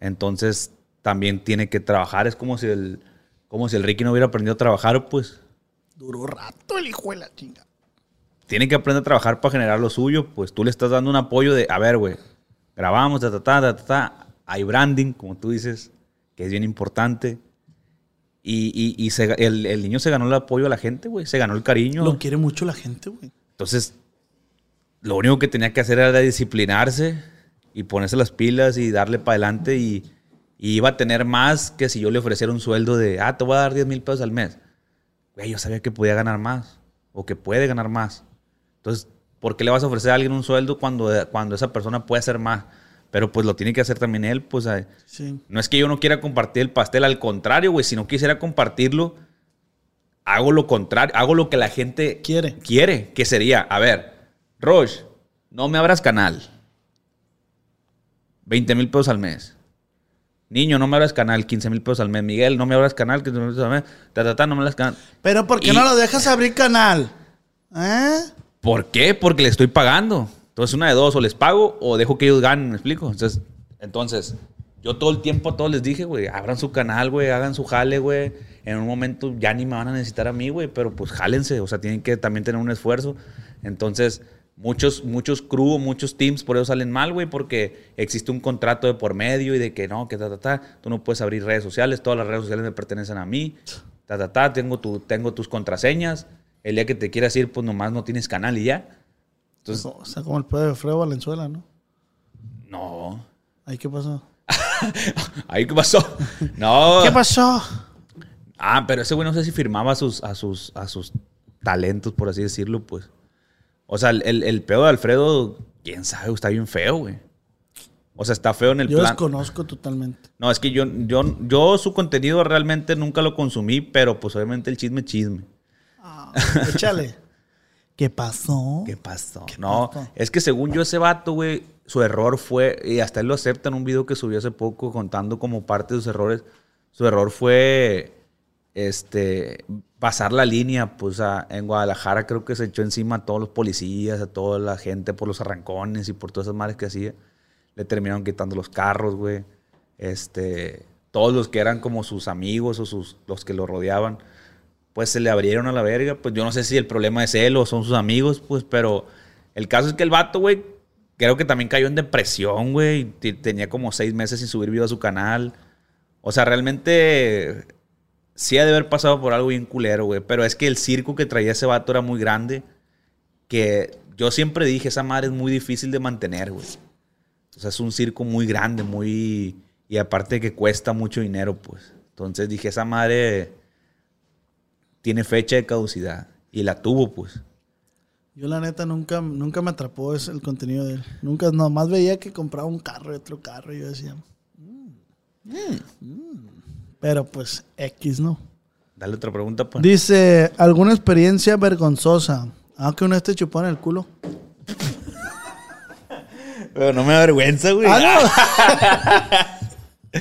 Speaker 3: Entonces, también tiene que trabajar. Es como si el, como si el Ricky no hubiera aprendido a trabajar, pues.
Speaker 2: Duró rato el hijo de la chinga.
Speaker 3: tiene que aprender a trabajar para generar lo suyo, pues tú le estás dando un apoyo de, a ver, güey, grabamos, ta, ta, ta, ta, ta, ta, hay branding, como tú dices, que es bien importante. Y, y- y se el, el niño se ganó el apoyo a la gente, güey, se ganó el cariño.
Speaker 2: Lo quiere mucho la gente, güey.
Speaker 3: Entonces, lo único que tenía que hacer era disciplinarse y ponerse las pilas y darle para adelante y, y iba a tener más que si yo le ofreciera un sueldo de, ah, te voy a dar 10 mil pesos al mes. Güey, yo sabía que podía ganar más o que puede ganar más. Entonces, ¿por qué le vas a ofrecer a alguien un sueldo cuando, cuando esa persona puede hacer más? Pero pues lo tiene que hacer también él, pues eh,
Speaker 2: Sí.
Speaker 3: no es que yo no quiera compartir el pastel, al contrario, güey, si no quisiera compartirlo, hago lo contrario, hago lo que la gente
Speaker 2: Quiere.
Speaker 3: Quiere, que sería, a ver, Roche, no me abras canal. 20 mil pesos al mes. Niño, no me abras canal, 15 mil pesos al mes. Miguel, no me abras canal, 15 mil pesos al mes. Ta, ta, ta, no me abras canal.
Speaker 2: Pero ¿por qué
Speaker 3: Y-
Speaker 2: no lo dejas abrir canal? ¿Eh?
Speaker 3: ¿Por qué? Porque le estoy pagando. Entonces, una de dos, o les pago o dejo que ellos ganen, ¿me explico? Entonces, entonces yo todo el tiempo a todos les dije, güey, abran su canal, güey, hagan su jale, güey. En un momento ya ni me van a necesitar a mí, güey, pero pues jálense, o sea, tienen que también tener un esfuerzo. Entonces, muchos, muchos crew, muchos teams por eso salen mal, güey, porque existe un contrato de por medio y de que no, que ta, ta, ta, tú no puedes abrir redes sociales, todas las redes sociales me pertenecen a mí, ta, ta, ta, tengo, tu, tengo tus contraseñas. El día que te quieras ir, pues nomás no tienes canal y ya. Entonces,
Speaker 2: O sea, como el pedo de Fredo Valenzuela, ¿no?
Speaker 3: no.
Speaker 2: Ahí, ¿qué pasó?
Speaker 3: ¿Ahí qué pasó? No.
Speaker 2: ¿Qué pasó?
Speaker 3: Ah, pero ese güey no sé si firmaba a sus, a sus, a sus talentos, por así decirlo, pues. O sea, el, el, pedo de Alfredo, quién sabe, está bien feo, güey. O sea, está feo en el
Speaker 2: Yo
Speaker 3: plan.
Speaker 2: desconozco totalmente.
Speaker 3: No, es que yo, yo, yo su contenido realmente nunca lo consumí, pero pues obviamente el chisme, chisme.
Speaker 2: Ah, échale. ¿Qué pasó?
Speaker 3: ¿Qué pasó? no,
Speaker 2: pasó?
Speaker 3: es que según yo ese vato, güey, su error fue, y hasta él lo acepta en un video que subió hace poco contando como parte de sus errores, su error fue, este, pasar la línea, pues en Guadalajara creo que se echó encima a todos los policías, a toda la gente por los arrancones y por todas esas madres que hacía. Le terminaron quitando los carros, güey. Este, todos los que eran como sus amigos o sus, los que lo rodeaban, pues se le abrieron a la verga. Pues yo no sé si el problema es él o son sus amigos, pues, pero el caso es que el vato, güey, creo que también cayó en depresión, güey. Tenía como seis meses sin subir video a su canal. O sea, realmente sí ha de haber pasado por algo bien culero, güey. Pero es que el circo que traía ese vato era muy grande. Que yo siempre dije, esa madre es muy difícil de mantener, güey. O sea, es un circo muy grande, muy... Y aparte que cuesta mucho dinero, pues. Entonces dije, esa madre tiene fecha de caducidad. Y la tuvo, pues.
Speaker 2: Yo la neta nunca, nunca me atrapó ese, el contenido de él. Nunca, nomás veía que compraba un carro y otro carro y yo decía, "Mm, Pero pues X, ¿no?
Speaker 3: Dale otra pregunta, pues.
Speaker 2: Dice, ¿alguna experiencia vergonzosa? Aunque uno esté chupado en el culo.
Speaker 3: Pero no me da vergüenza, güey.
Speaker 2: Ah,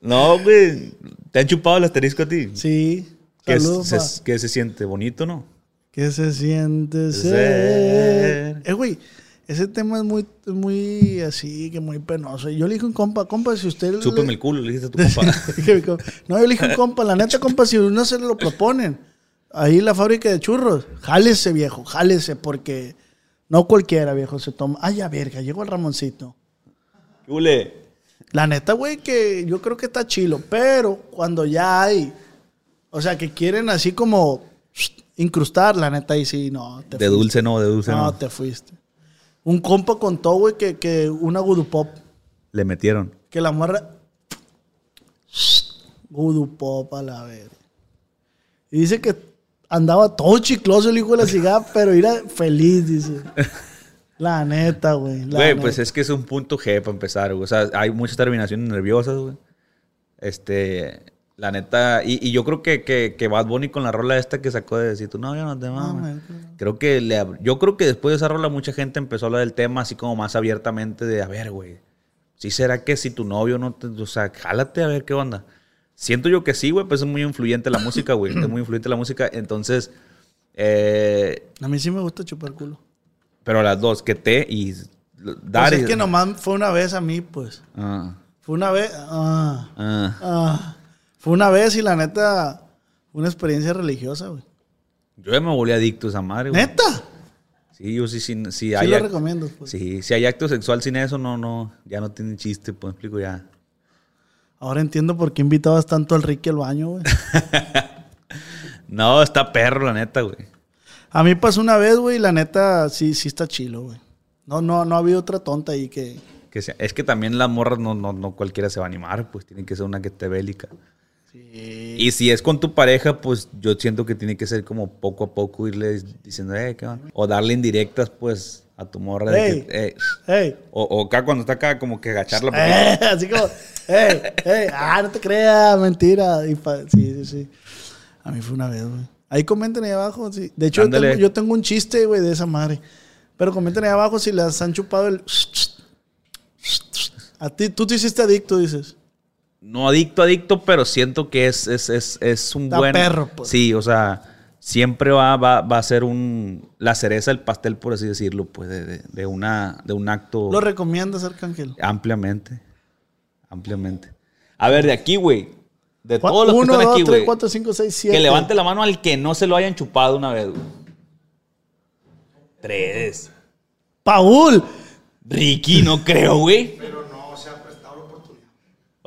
Speaker 3: No, güey. ¿Te han chupado el asterisco a ti?
Speaker 2: Sí.
Speaker 3: ¿Qué,
Speaker 2: Saludos,
Speaker 3: se, qué se siente? ¿Bonito, no?
Speaker 2: ¿Qué se siente ser?
Speaker 3: Ser.
Speaker 2: Eh, güey, ese tema es muy, muy así, que muy penoso. Yo le dije un compa, compa, si usted...
Speaker 3: Chúpame el culo, le dijiste a tu
Speaker 2: compa, no, yo le dije un compa, la neta, compa, si uno se lo proponen, ahí la fábrica de churros, jálese, viejo, jálese, porque no cualquiera, viejo, se toma. Ay, ya, verga, llegó el Ramoncito.
Speaker 3: Chule.
Speaker 2: La neta, güey, que yo creo que está chilo, pero cuando ya hay, o sea, que quieren así como incrustar, la neta, ahí sí, no. Te
Speaker 3: De
Speaker 2: fuiste.
Speaker 3: dulce no, de dulce
Speaker 2: No,
Speaker 3: no.
Speaker 2: te fuiste. Un compa contó, güey, que, que una Voodoo Pop,
Speaker 3: Le metieron.
Speaker 2: que la morra. Voodoo Pop a la verga. Y dice que andaba todo chicloso el hijo de la cigarra, pero era feliz, dice. La neta, güey.
Speaker 3: Güey, pues es que es un punto G para empezar, güey. O sea, hay muchas terminaciones nerviosas, güey. Este, la neta, y, y yo creo que, que, que Bad Bunny con la rola esta que sacó de decir, tú no, yo no te mames. Creo que le, yo creo que después de esa rola mucha gente empezó a hablar del tema así como más abiertamente de, a ver, güey, ¿sí será que si tu novio no te, o sea, jálate a ver qué onda? Siento yo que sí, güey, pues es muy influyente la música, güey. Es muy influyente la música. Entonces, eh,
Speaker 2: A mí sí me gusta chupar culo.
Speaker 3: pero las dos, que te y dar.
Speaker 2: Pues
Speaker 3: y-
Speaker 2: es que nomás fue una vez a mí, pues.
Speaker 3: Ah,
Speaker 2: Fue una vez. Ah,
Speaker 3: ah.
Speaker 2: Fue una vez y la neta, una experiencia religiosa, güey.
Speaker 3: Yo ya me volví adicto a esa madre, güey.
Speaker 2: ¿Neta?
Speaker 3: Sí, yo sí, sí, sí,
Speaker 2: Sí
Speaker 3: hay
Speaker 2: lo recomiendo, pues.
Speaker 3: Sí, si hay acto sexual sin eso, no, no, ya no tiene chiste, pues me explico ya.
Speaker 2: Ahora entiendo por qué invitabas tanto al Ricky al baño, güey.
Speaker 3: No, está perro, la neta, güey.
Speaker 2: A mí pasó una vez, güey, y la neta sí, sí está chilo, güey. No, no, no ha habido otra tonta ahí que.
Speaker 3: Que sea- es que también las morras no, no, no cualquiera se va a animar, pues tiene que ser una que esté bélica. Y si es con tu pareja, pues yo siento que tiene que ser como poco a poco irle diciendo, eh, ¿qué onda? O darle indirectas, pues, a tu morra. de
Speaker 2: Ey.
Speaker 3: que, eh, o, o acá cuando está acá, como que agacharla.
Speaker 2: Eh, así como, ¡ey! ¡ey! ¡Ah, no te creas! Mentira. Sí, sí, sí. A mí fue una vez, güey. Ahí comenten ahí abajo. Sí. De hecho, yo tengo, yo tengo un chiste, güey, de esa madre. Pero comenten ahí abajo si les han chupado el. A ti, tú te hiciste adicto, dices.
Speaker 3: No adicto, adicto, pero siento que es, es, es, es un
Speaker 2: Está
Speaker 3: buen.
Speaker 2: perro, pues.
Speaker 3: Sí, o sea, siempre va, va, va a ser un. La cereza del pastel, por así decirlo, pues, de, de- de una, de un acto.
Speaker 2: Lo recomiendas, Arcángel.
Speaker 3: Ampliamente. Ampliamente. A ver, de aquí, güey. De todos los que
Speaker 2: Uno,
Speaker 3: están
Speaker 2: dos,
Speaker 3: aquí,
Speaker 2: tres,
Speaker 3: güey.
Speaker 2: cuatro, cinco, seis, siete.
Speaker 3: Que levante la mano al que no se lo hayan chupado una vez, güey. Tres.
Speaker 2: ¡Paul!
Speaker 3: Ricky, no creo, güey. Pero no se ha prestado la oportunidad.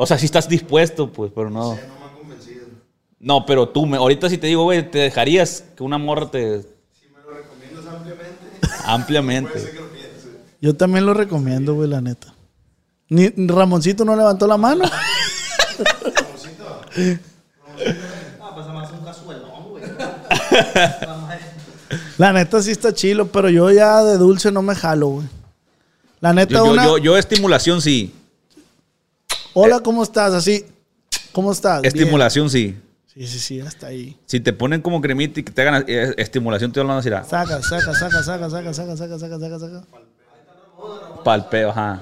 Speaker 3: O sea, si estás dispuesto, pues, pero no. No me han convencido. No, pero tú, me, ahorita si te digo, güey, ¿te dejarías que una morra te. Si me lo recomiendas ampliamente. Ampliamente.
Speaker 2: Yo también lo recomiendo, güey, la neta. Ni Ramoncito no levantó la mano. La neta sí está chilo, pero yo ya de dulce no me jalo, güey. La neta,
Speaker 3: Yo, yo,
Speaker 2: una.
Speaker 3: yo, yo estimulación sí.
Speaker 2: Hola, ¿cómo estás? Así. ¿Cómo estás? Bien.
Speaker 3: Estimulación sí.
Speaker 2: Sí, sí, sí, hasta ahí.
Speaker 3: Si te ponen como cremita y que te hagan eh, estimulación, te van a decir, ah,
Speaker 2: Saca, saca, saca, saca, saca, saca, saca, saca, saca, saca.
Speaker 3: palpeo, ajá.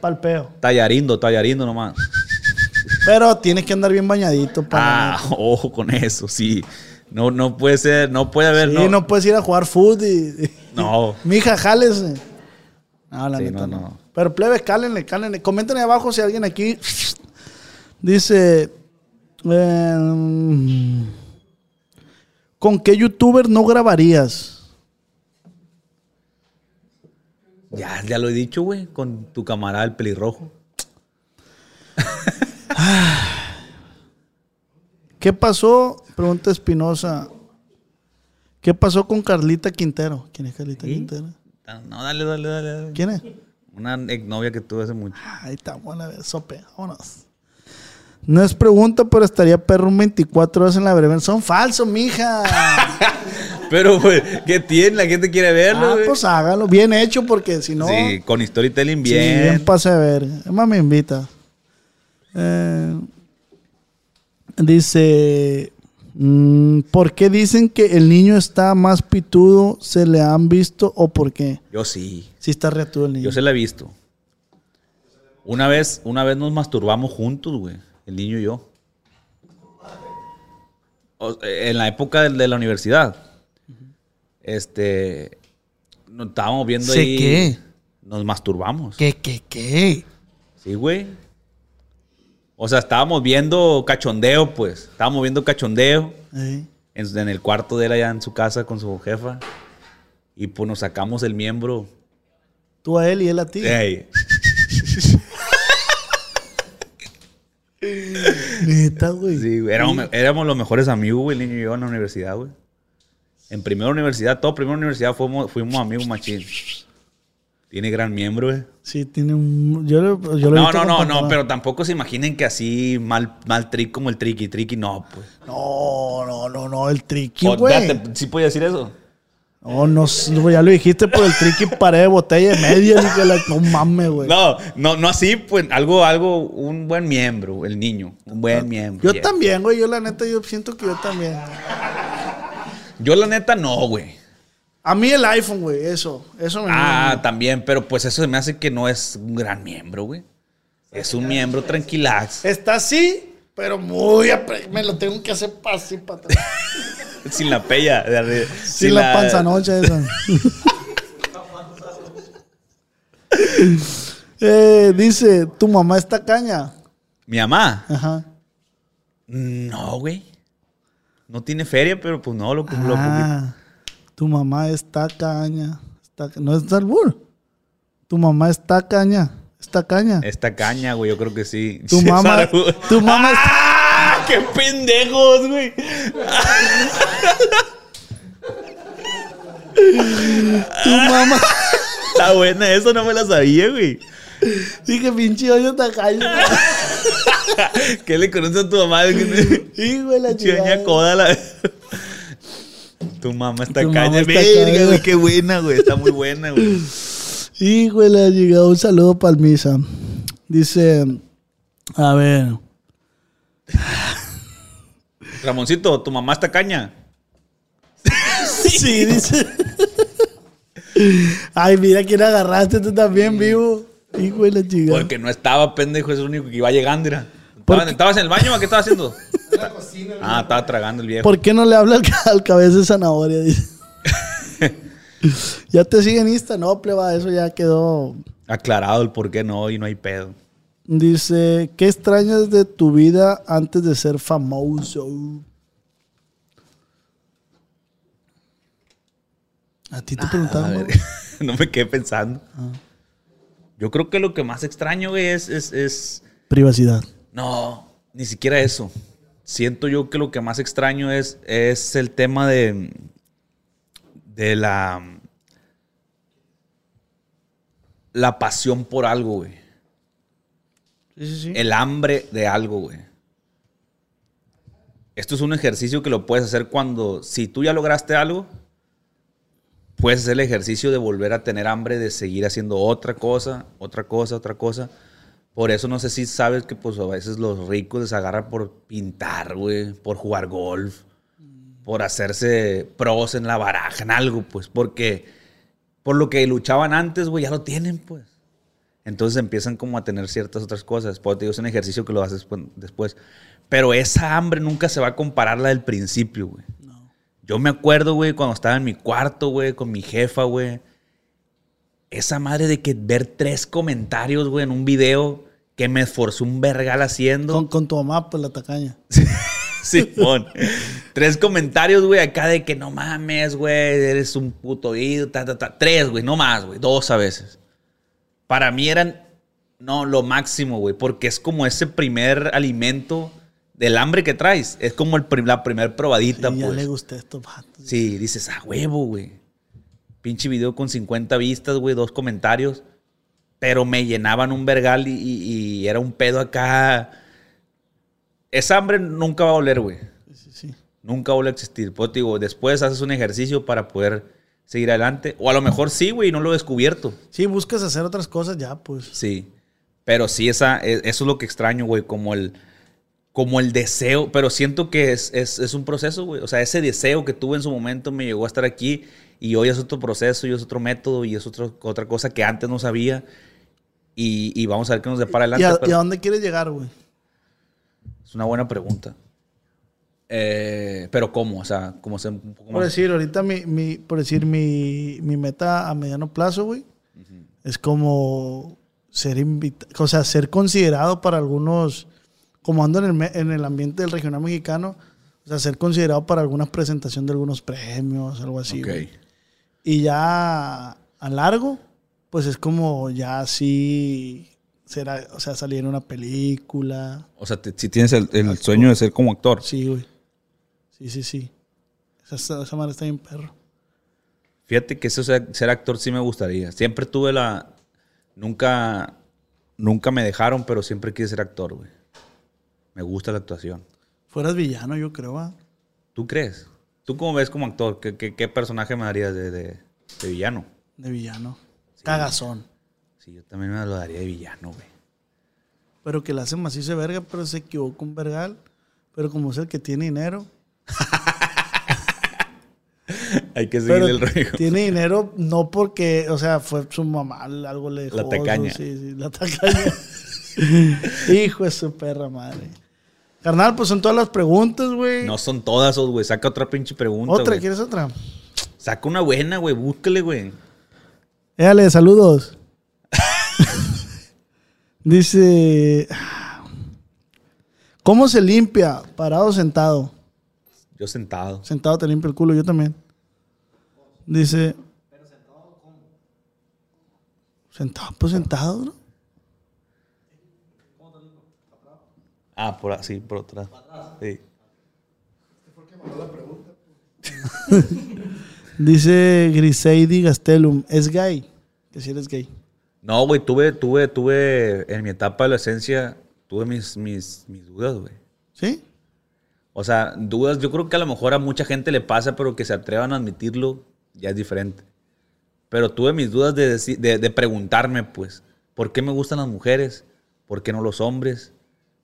Speaker 2: Palpeo.
Speaker 3: Tallarindo, tallarindo nomás.
Speaker 2: Pero tienes que andar bien bañadito para.
Speaker 3: Ah, ojo con eso, sí. No, no puede ser, no puede haber,
Speaker 2: sí,
Speaker 3: no.
Speaker 2: no. puedes ir a jugar fútbol y. y-
Speaker 3: No.
Speaker 2: Mija, jálese. No, la
Speaker 3: Sí,
Speaker 2: neta
Speaker 3: no,
Speaker 2: no. Pero plebes, cálenle, cálenle. Comenten ahí abajo si alguien aquí dice. em, ¿Con qué youtuber no grabarías?
Speaker 3: Ya, ya lo he dicho, güey, con tu camarada el pelirrojo.
Speaker 2: ¿Qué pasó? Pregunta Espinosa. ¿Qué pasó con Carlita Quintero? ¿Quién es Carlita
Speaker 3: ¿Sí?
Speaker 2: Quintero?
Speaker 3: No, dale, dale, dale. dale.
Speaker 2: ¿Quién es?
Speaker 3: Una exnovia que tuve hace mucho.
Speaker 2: Ahí está, buena vez, sope, vámonos. No es pregunta, pero estaría perro un 24 horas en la breve. Son falsos, mija.
Speaker 3: Pero, güey, ¿qué tiene? La gente quiere verlo,
Speaker 2: ah, pues hágalo. Bien hecho, porque si no.
Speaker 3: Sí, con storytelling
Speaker 2: sí, bien
Speaker 3: bien.
Speaker 2: pase a ver. Más, me invita. Eh, dice, ¿por qué dicen que el niño está más pitudo? ¿Se le han visto o por qué?
Speaker 3: Yo sí.
Speaker 2: Sí está reatudo el niño.
Speaker 3: Yo se la he visto. Una vez, una vez nos masturbamos juntos, güey. El niño y yo. O- En la época de, de la universidad. Este. Nos estábamos viendo
Speaker 2: ¿Sí
Speaker 3: ahí.
Speaker 2: qué?
Speaker 3: Nos masturbamos.
Speaker 2: ¿Qué, qué, qué?
Speaker 3: Sí, güey. O sea, estábamos viendo cachondeo, pues. Estábamos viendo cachondeo
Speaker 2: Eh,
Speaker 3: en, en el cuarto de él allá en su casa con su jefa. Y pues nos sacamos el miembro.
Speaker 2: Tú a él y él a ti.
Speaker 3: Ey.
Speaker 2: Neta, güey.
Speaker 3: Sí, güey. Éramos, éramos los mejores amigos, güey, el niño y yo en la universidad, güey. En primera universidad, todo primera universidad fuimos, fuimos amigos machín. Tiene gran miembro, güey.
Speaker 2: Sí, tiene un... Yo, lo- yo lo
Speaker 3: No, no, no, no, pero tampoco se imaginen que así mal, mal trick como el tricky, tricky, no, pues.
Speaker 2: No, no, no, no, el tricky,
Speaker 3: O,
Speaker 2: güey.
Speaker 3: ¿Sí podía decir eso?
Speaker 2: No, no, ya lo dijiste por el tricky pared de botella de media. ni que la- no mames, güey.
Speaker 3: No, no, no así, pues, algo, algo, un buen miembro, el niño. Un buen miembro.
Speaker 2: Yo
Speaker 3: yeah.
Speaker 2: también, güey. Yo la neta, yo siento que yo también.
Speaker 3: Yo la neta no, güey.
Speaker 2: A mí el iPhone, güey, eso. Eso me...
Speaker 3: Ah, también, pero pues eso me hace que no es un gran miembro, güey. Es un miembro tranquilax.
Speaker 2: Está así, pero muy... Me lo tengo que hacer para así, para atrás.
Speaker 3: Sin la pella de arriba.
Speaker 2: Sin la panzanocha esa. eh, dice, tu mamá está caña.
Speaker 3: Mi mamá.
Speaker 2: Ajá.
Speaker 3: No, güey. No tiene feria, pero pues no, lo, lo
Speaker 2: Ah, tu mamá está caña. Está- no es albur. Tu mamá está caña. Está caña.
Speaker 3: Esta caña, güey, yo creo que sí.
Speaker 2: Tu
Speaker 3: Sí,
Speaker 2: mamá, tu mamá está...
Speaker 3: ¡Ah! ¡Qué pendejos, güey!
Speaker 2: Tu mamá...
Speaker 3: Está buena, eso no me la sabía, güey.
Speaker 2: Dije, pinche hoyo tacaño.
Speaker 3: ¿Qué le conoces a tu mamá?
Speaker 2: De la chingada.
Speaker 3: coda la. Tu mamá está
Speaker 2: Tu
Speaker 3: caña.
Speaker 2: mamá está
Speaker 3: Verga,
Speaker 2: caña.
Speaker 3: güey, qué buena, güey. Está muy buena, güey.
Speaker 2: Hijo de la chingada. Un saludo para Misa. Dice, a ver...
Speaker 3: Ramoncito, tu mamá está caña.
Speaker 2: Sí, dice. Ay, mira quién agarraste tú también, vivo. Hijo de la chingada.
Speaker 3: Porque no estaba, pendejo, es el único que iba llegando, mira.
Speaker 2: ¿Por
Speaker 3: ¿Estabas, en el baño o qué estabas haciendo? Ah, estaba tragando el viejo.
Speaker 2: ¿Por qué no le habla al, al cabeza de zanahoria? Dice. ya te sigue en Insta, no, pleba, eso ya quedó.
Speaker 3: Aclarado el por qué no y no hay pedo.
Speaker 2: Dice, ¿qué extrañas de tu vida antes de ser famoso? A ti te
Speaker 3: A
Speaker 2: preguntaron,
Speaker 3: ver,
Speaker 2: güey?
Speaker 3: no me quedé pensando.
Speaker 2: Ah.
Speaker 3: Yo creo que lo que más extraño, es, es, es-
Speaker 2: Privacidad.
Speaker 3: No, ni siquiera eso. Siento yo que lo que más extraño es, es el tema de. de la. la pasión por algo, güey.
Speaker 2: Sí, sí, sí.
Speaker 3: El hambre de algo, güey. Esto es un ejercicio que lo puedes hacer cuando, si tú ya lograste algo, puedes hacer el ejercicio de volver a tener hambre de seguir haciendo otra cosa, otra cosa, otra cosa. Por eso no sé si sabes que pues a veces los ricos les agarran por pintar, güey, por jugar golf, por hacerse pros en la baraja, en algo, pues, porque por lo que luchaban antes, güey, ya lo tienen, pues. Entonces empiezan como a tener ciertas otras cosas. Pues te digo, es un ejercicio que lo haces pues, después. Pero esa hambre nunca se va a comparar la del principio, güey. Yo me acuerdo, güey, cuando estaba en mi cuarto, güey, con mi jefa, güey. Esa madre de que ver tres comentarios, güey, en un video que me esforzó un vergal haciendo.
Speaker 2: Con, con tu mamá, pues la tacaña.
Speaker 3: Simón. Tres comentarios, güey, acá de que no mames, güey, eres un puto ídolo, ta, ta, ta. Tres, güey, no más, güey, dos a veces. Para mí eran, no, lo máximo, güey, porque es como ese primer alimento del hambre que traes. Es como el prim- la primer probadita,
Speaker 2: Sí, ya
Speaker 3: pues.
Speaker 2: le gusté esto, vato.
Speaker 3: Sí, dices, ah, huevo, güey. Pinche video con 50 vistas, güey, dos comentarios. Pero me llenaban un vergal y, y- y era un pedo acá. Esa hambre nunca va a oler, güey.
Speaker 2: Sí, sí.
Speaker 3: Nunca vuelve a existir. Pues digo, después haces un ejercicio para poder seguir adelante. O a lo mejor sí, güey, no lo he descubierto.
Speaker 2: Sí, buscas hacer otras cosas ya, pues.
Speaker 3: Sí. Pero sí, esa, e- eso es lo que extraño, güey, como el, como el deseo. Pero siento que es, es, es un proceso, güey. O sea, ese deseo que tuve en su momento me llegó a estar aquí y hoy es otro proceso y es otro método y es otro, otra cosa que antes no sabía. Y, y vamos a ver qué nos depara
Speaker 2: ¿Y
Speaker 3: adelante.
Speaker 2: a,
Speaker 3: pero
Speaker 2: y a dónde quieres llegar, güey?
Speaker 3: Es una buena pregunta. Eh, pero ¿cómo? O sea, ¿cómo ser un poco
Speaker 2: Por
Speaker 3: más?
Speaker 2: decir, ahorita mi, mi- por decir, mi, mi meta a mediano plazo, güey, es como ser invitado, o sea, ser considerado para algunos, como ando en el, en el ambiente del regional mexicano, o sea, ser considerado para alguna presentación de algunos premios, algo así,
Speaker 3: Ok.
Speaker 2: güey. Y ya a largo, pues es como ya así, será, o sea, salir en una película.
Speaker 3: O sea, te- si tienes el, el sueño de ser como actor.
Speaker 2: Sí, güey. Sí, sí, sí. Esa, esa madre está bien perro.
Speaker 3: Fíjate que eso ser, ser actor sí me gustaría. Siempre tuve la. Nunca. Nunca me dejaron, pero siempre quise ser actor, güey. Me gusta la actuación.
Speaker 2: Fueras villano, yo creo, ¿va?
Speaker 3: ¿Tú crees? ¿Tú cómo ves como actor? ¿Qué, qué- qué personaje me darías de, de- de villano?
Speaker 2: De villano. Cagazón.
Speaker 3: Sí, yo también me lo daría de villano, güey.
Speaker 2: Pero que le hace macizo de verga, pero se equivocó un vergal. Pero como es el que tiene dinero.
Speaker 3: Hay que
Speaker 2: Pero
Speaker 3: seguirle el rollo.
Speaker 2: tiene dinero no porque, o sea, fue su mamá, algo le dejó.
Speaker 3: La tacaña.
Speaker 2: Sí, sí, la tacaña. Hijo de su perra madre. Carnal, pues son todas las preguntas, güey.
Speaker 3: No son todas, oh, güey. Saca otra pinche pregunta.
Speaker 2: ¿Otra? ¿Quieres otra?
Speaker 3: Saca una buena, güey. Búscale, güey.
Speaker 2: Éale, saludos. Dice. ¿Cómo se limpia? ¿Parado o sentado?
Speaker 3: Yo sentado.
Speaker 2: Sentado te limpia el culo, yo también. Dice. Sentado, pues sentado, ¿no?
Speaker 3: Ah, por así, por atrás. Sí.
Speaker 2: Dice Griseidi Gastelum, es gay. Que si eres gay.
Speaker 3: No, güey, tuve, tuve, tuve, en mi etapa de adolescencia, tuve mis, mis, mis dudas, güey.
Speaker 2: ¿Sí?
Speaker 3: O sea, dudas, yo creo que a lo mejor a mucha gente le pasa, pero que se atrevan a admitirlo, ya es diferente. Pero tuve mis dudas de, deci- de, de preguntarme, pues, ¿por qué me gustan las mujeres? ¿Por qué no los hombres?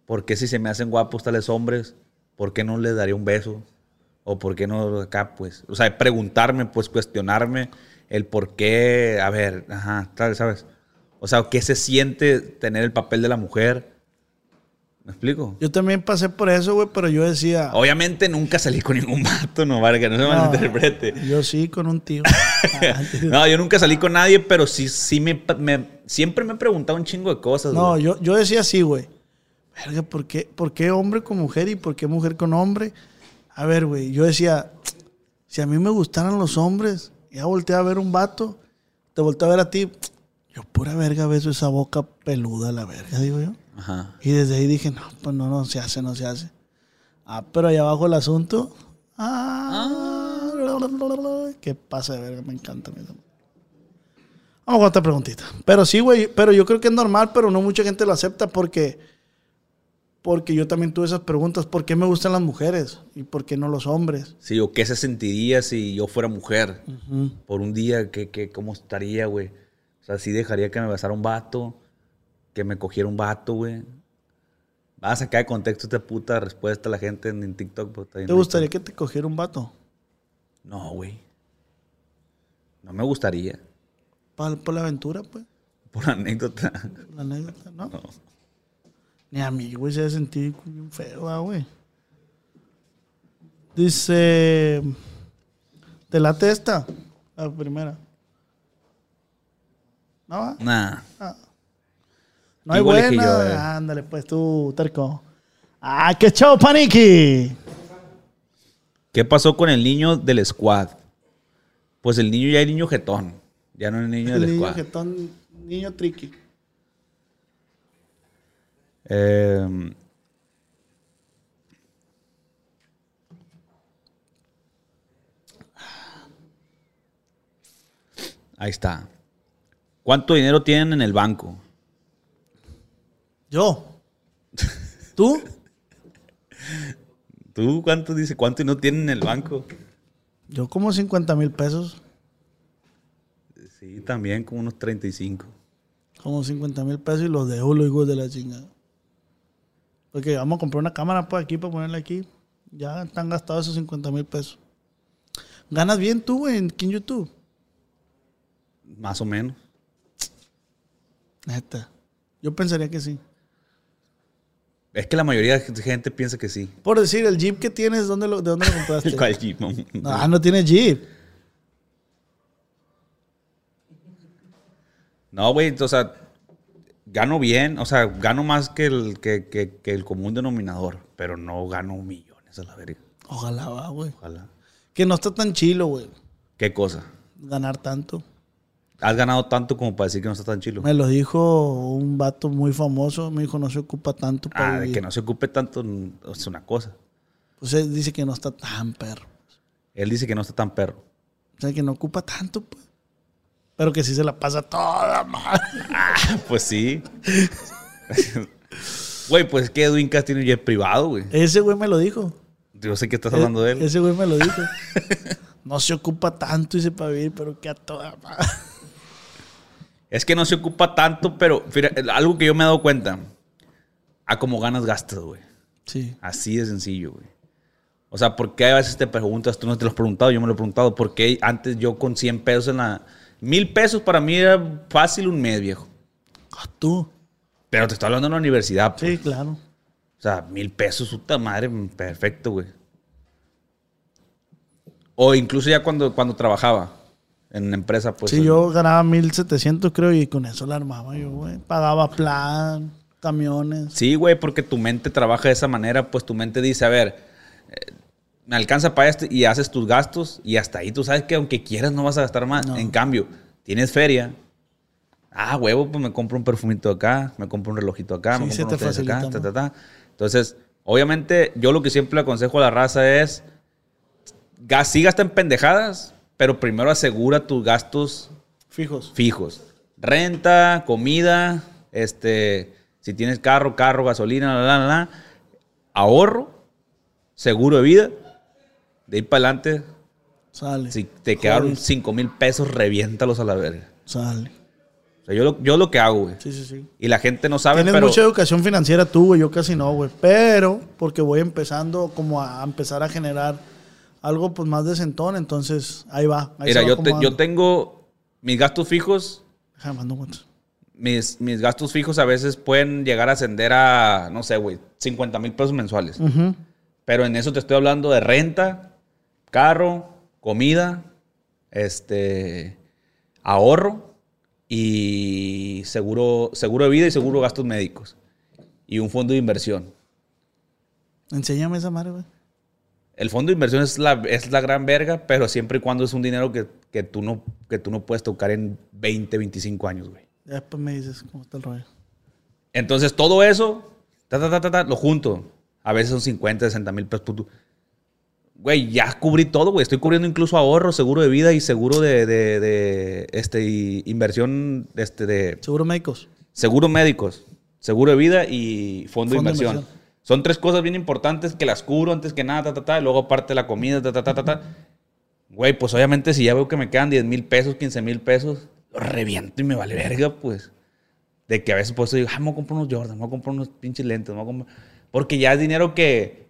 Speaker 3: ¿Por qué si se me hacen guapos tales hombres? ¿Por qué no les daría un beso? ¿O por qué no acá, pues? O sea, preguntarme, pues, cuestionarme el por qué, a ver, ajá, tal, ¿sabes? O sea, ¿qué se siente tener el papel de la mujer? ¿Me explico?
Speaker 2: Yo también pasé por eso, güey, pero yo decía.
Speaker 3: Obviamente nunca salí con ningún vato, no, para que no se malinterprete.
Speaker 2: Yo sí, con un tío.
Speaker 3: No, yo nunca salí con nadie, pero sí, sí me, me- siempre me he preguntado un chingo de cosas.
Speaker 2: No, yo, yo decía así, güey. Verga, ¿por qué, ¿por qué hombre con mujer y por qué mujer con hombre? A ver, güey, yo decía, si a mí me gustaran los hombres, ya volteé a ver un vato, te volteé a ver a ti, yo pura verga beso esa boca peluda, la verga, digo yo.
Speaker 3: Ajá.
Speaker 2: Y desde ahí dije, no, pues no, no se hace, no se hace. Ah, pero allá abajo el asunto. Ah, ¿Qué pasa de verga? Me encanta. a mí también. Vamos con otra preguntita. Pero sí, güey, pero yo creo que es normal, pero no mucha gente lo acepta porque, porque yo también tuve esas preguntas. ¿Por qué me gustan las mujeres? ¿Y por qué no los hombres?
Speaker 3: Sí, o qué se sentiría si yo fuera mujer por un día, ¿qué, qué, cómo estaría, güey? O sea, sí dejaría que me besara un vato, que me cogiera un vato, güey. Vas a sacar de contexto esta puta respuesta a la gente en, en TikTok. bien
Speaker 2: ¿Te gustaría que te cogiera un vato?
Speaker 3: No, güey. No me gustaría.
Speaker 2: Para, por la aventura, pues.
Speaker 3: Por anécdota.
Speaker 2: La anécdota, ¿no? Ni a mí, güey, se ha sentido bien feo, ah, güey. Dice. ¿Te late esta? La primera. ¿No?
Speaker 3: Nah.
Speaker 2: No hay
Speaker 3: Igual que
Speaker 2: buena.
Speaker 3: yo, eh.
Speaker 2: Ándale, pues tú, terco. ¡Ah, qué chavo, Paniki!
Speaker 3: ¿Qué pasó con el niño del squad? Pues el niño ya es niño jetón. Ya no es niño
Speaker 2: El
Speaker 3: del
Speaker 2: niño
Speaker 3: squad.
Speaker 2: jetón, niño tricky.
Speaker 3: Eh, ahí está. ¿Cuánto dinero tienen en el banco?
Speaker 2: Yo. ¿Tú?
Speaker 3: ¿Tú cuánto dice? ¿Cuánto no tienen en el banco?
Speaker 2: Yo como 50 mil pesos.
Speaker 3: Sí, también como unos 35.
Speaker 2: Como 50 mil pesos y los dejo los hijos de la chingada. Porque vamos a comprar una cámara pues aquí para ponerla aquí. Ya están gastados esos 50 mil pesos. ¿Ganas bien tú, güey, en en YouTube?
Speaker 3: Más o menos.
Speaker 2: Neta. Yo pensaría que sí.
Speaker 3: Es que la mayoría de gente piensa que sí.
Speaker 2: Por decir, el Jeep que tienes, ¿dónde lo, ¿de dónde lo compraste?
Speaker 3: ¿Cuál Jeep, no?
Speaker 2: Ah, no tiene Jeep.
Speaker 3: No, güey, o sea, gano bien, o sea, gano más que el, que, que- que el común denominador, pero no gano millones a la verga.
Speaker 2: Ojalá va, güey.
Speaker 3: Ojalá.
Speaker 2: Que no está tan chilo, güey.
Speaker 3: ¿Qué cosa?
Speaker 2: Ganar tanto.
Speaker 3: ¿Has ganado tanto como para decir que no está tan chilo?
Speaker 2: Me lo dijo un vato muy famoso. Me dijo, no se ocupa tanto para
Speaker 3: Ah, de
Speaker 2: vivir.
Speaker 3: que no se ocupe tanto mm, es una cosa.
Speaker 2: Pues él dice que no está tan perro.
Speaker 3: Él dice que no está tan perro.
Speaker 2: O sea, que no ocupa tanto, pues. Pero que sí se la pasa toda mal.
Speaker 3: Pues sí. Güey, pues es que Edwin Cass tiene un jet privado, güey.
Speaker 2: Ese güey me lo dijo.
Speaker 3: Yo sé que estás hablando de él.
Speaker 2: Ese güey me lo dijo. no se ocupa tanto, dice, para vivir, pero que a toda madre.
Speaker 3: Es que no se ocupa tanto, pero fíjate, algo que yo me he dado cuenta. A como ganas gastas, güey.
Speaker 2: Sí.
Speaker 3: Así de sencillo, güey. O sea, ¿por qué a veces te preguntas? Tú no te lo has preguntado, yo me lo he preguntado. ¿Por qué antes yo con 100 pesos en la... Mil pesos para mí era fácil un mes, viejo.
Speaker 2: Ah, tú.
Speaker 3: Pero te estoy hablando en la universidad, pues.
Speaker 2: Sí, claro.
Speaker 3: O sea, mil pesos, puta madre, perfecto, güey. O incluso ya cuando, cuando trabajaba en una empresa, pues.
Speaker 2: sí, yo ganaba 1700, creo, y con eso la armaba yo, güey. Pagaba plan, camiones.
Speaker 3: Sí, güey, porque tu mente trabaja de esa manera, pues tu mente dice, a ver, me alcanza para esto y haces tus gastos y hasta ahí tú sabes que aunque quieras no vas a gastar más.
Speaker 2: No.
Speaker 3: En cambio, tienes feria. Ah, huevo, pues me compro un perfumito acá, me compro un relojito acá,
Speaker 2: Sí,
Speaker 3: me compro tenis acá, ta, ta, ta. Entonces, obviamente, yo lo que siempre le aconsejo a la raza es, sí gasta en pendejadas, pero primero asegura tus gastos
Speaker 2: Fijos.
Speaker 3: fijos. Renta, comida, este, si tienes carro, carro, gasolina, la, la, la. ahorro, seguro de vida, de ir para adelante.
Speaker 2: Sale.
Speaker 3: Si te quedaron
Speaker 2: Joder.
Speaker 3: 5 mil pesos, reviéntalos a la verga.
Speaker 2: Sale.
Speaker 3: O sea, yo, lo, yo lo que hago, güey.
Speaker 2: Sí, sí, sí.
Speaker 3: Y la gente no sabe,
Speaker 2: Tienes
Speaker 3: pero...
Speaker 2: mucha educación financiera tú, güey. Yo casi no, güey. Pero porque voy empezando como a empezar a generar algo pues más decentón. Entonces, ahí va. Ahí
Speaker 3: Mira,
Speaker 2: va
Speaker 3: yo, te- yo tengo mis gastos fijos.
Speaker 2: Déjame mando cuentas.
Speaker 3: Mis, mis gastos fijos a veces pueden llegar a ascender a, no sé, güey, 50 mil pesos mensuales. Pero en eso te estoy hablando de renta, carro, comida, este, ahorro y seguro, seguro de vida y seguro de gastos médicos. Y un fondo de inversión.
Speaker 2: Enséñame esa madre, güey.
Speaker 3: El fondo de inversión es la, es la gran verga, pero siempre y cuando es un dinero que, que tú no, que tú no puedes tocar en 20, 25 años, güey.
Speaker 2: Después me dices cómo está el rollo.
Speaker 3: Entonces todo eso, ta, ta, ta, ta, ta, lo junto. A veces son 50, 60 mil pesos. Güey, ya cubrí todo, güey. Estoy cubriendo incluso ahorro, seguro de vida y seguro de, de- de, este, inversión este, de
Speaker 2: Seguro médicos.
Speaker 3: seguro médicos, seguro de vida y fondo, de
Speaker 2: Fondo de
Speaker 3: inversión.
Speaker 2: inversión.
Speaker 3: Son tres cosas bien importantes que las cubro antes que nada, ta, ta, ta, y luego aparte la comida, ta, ta, ta, ta, ta. Güey, pues obviamente si ya veo que me quedan 10 mil pesos, 15 mil pesos, lo reviento y me vale verga, pues. De que a veces pues digo, ah, me voy a comprar unos Jordan, me voy a comprar unos pinches lentes, me voy a comprar... Porque ya es dinero que,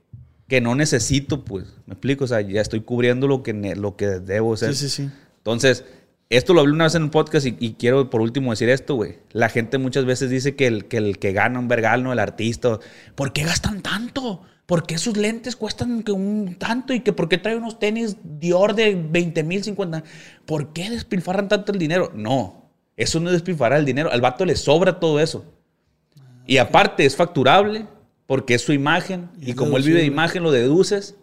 Speaker 3: que no necesito, pues. ¿Me explico? O sea, ya estoy cubriendo lo que, lo que debo hacer.
Speaker 2: Sí, sí, sí.
Speaker 3: Entonces, esto lo hablé una vez en un podcast y, y quiero por último decir esto, güey. La gente muchas veces dice que el que, el que gana un vergal, no el artista. ¿Por qué gastan tanto? ¿Por qué sus lentes cuestan que un tanto? ¿Y que por qué trae unos tenis Dior de 20 mil, 50? ¿Por qué despilfarran tanto el dinero? No, eso no es despilfarrar el dinero. Al vato le sobra todo eso. Y aparte es facturable porque es su imagen.
Speaker 2: Y
Speaker 3: como él vive de imagen, lo deduces.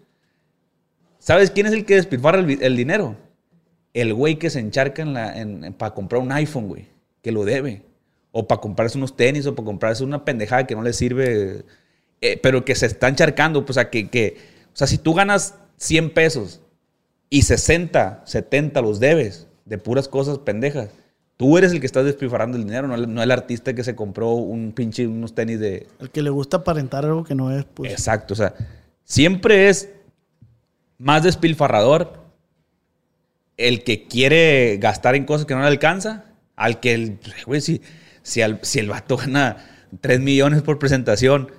Speaker 3: ¿Sabes quién es el que despilfarra el, dinero? El güey que se encharca en la, en- para comprar un iPhone, güey. Que lo debe. O para comprarse unos tenis o para comprarse una pendejada que no le sirve. eh, pero que se está encharcando. Pues, o sea, que, que- o sea, si tú ganas 100 pesos y 60, 70 los debes de puras cosas pendejas, tú eres el que estás despilfarrando el dinero, no el, no el artista que se compró un pinche, unos tenis de,
Speaker 2: El que le gusta aparentar algo que no es, pues.
Speaker 3: Exacto, o sea, siempre es más despilfarrador el que quiere gastar en cosas que no le alcanza Al que el, güey, si, si, al- si el vato gana 3 millones por presentación,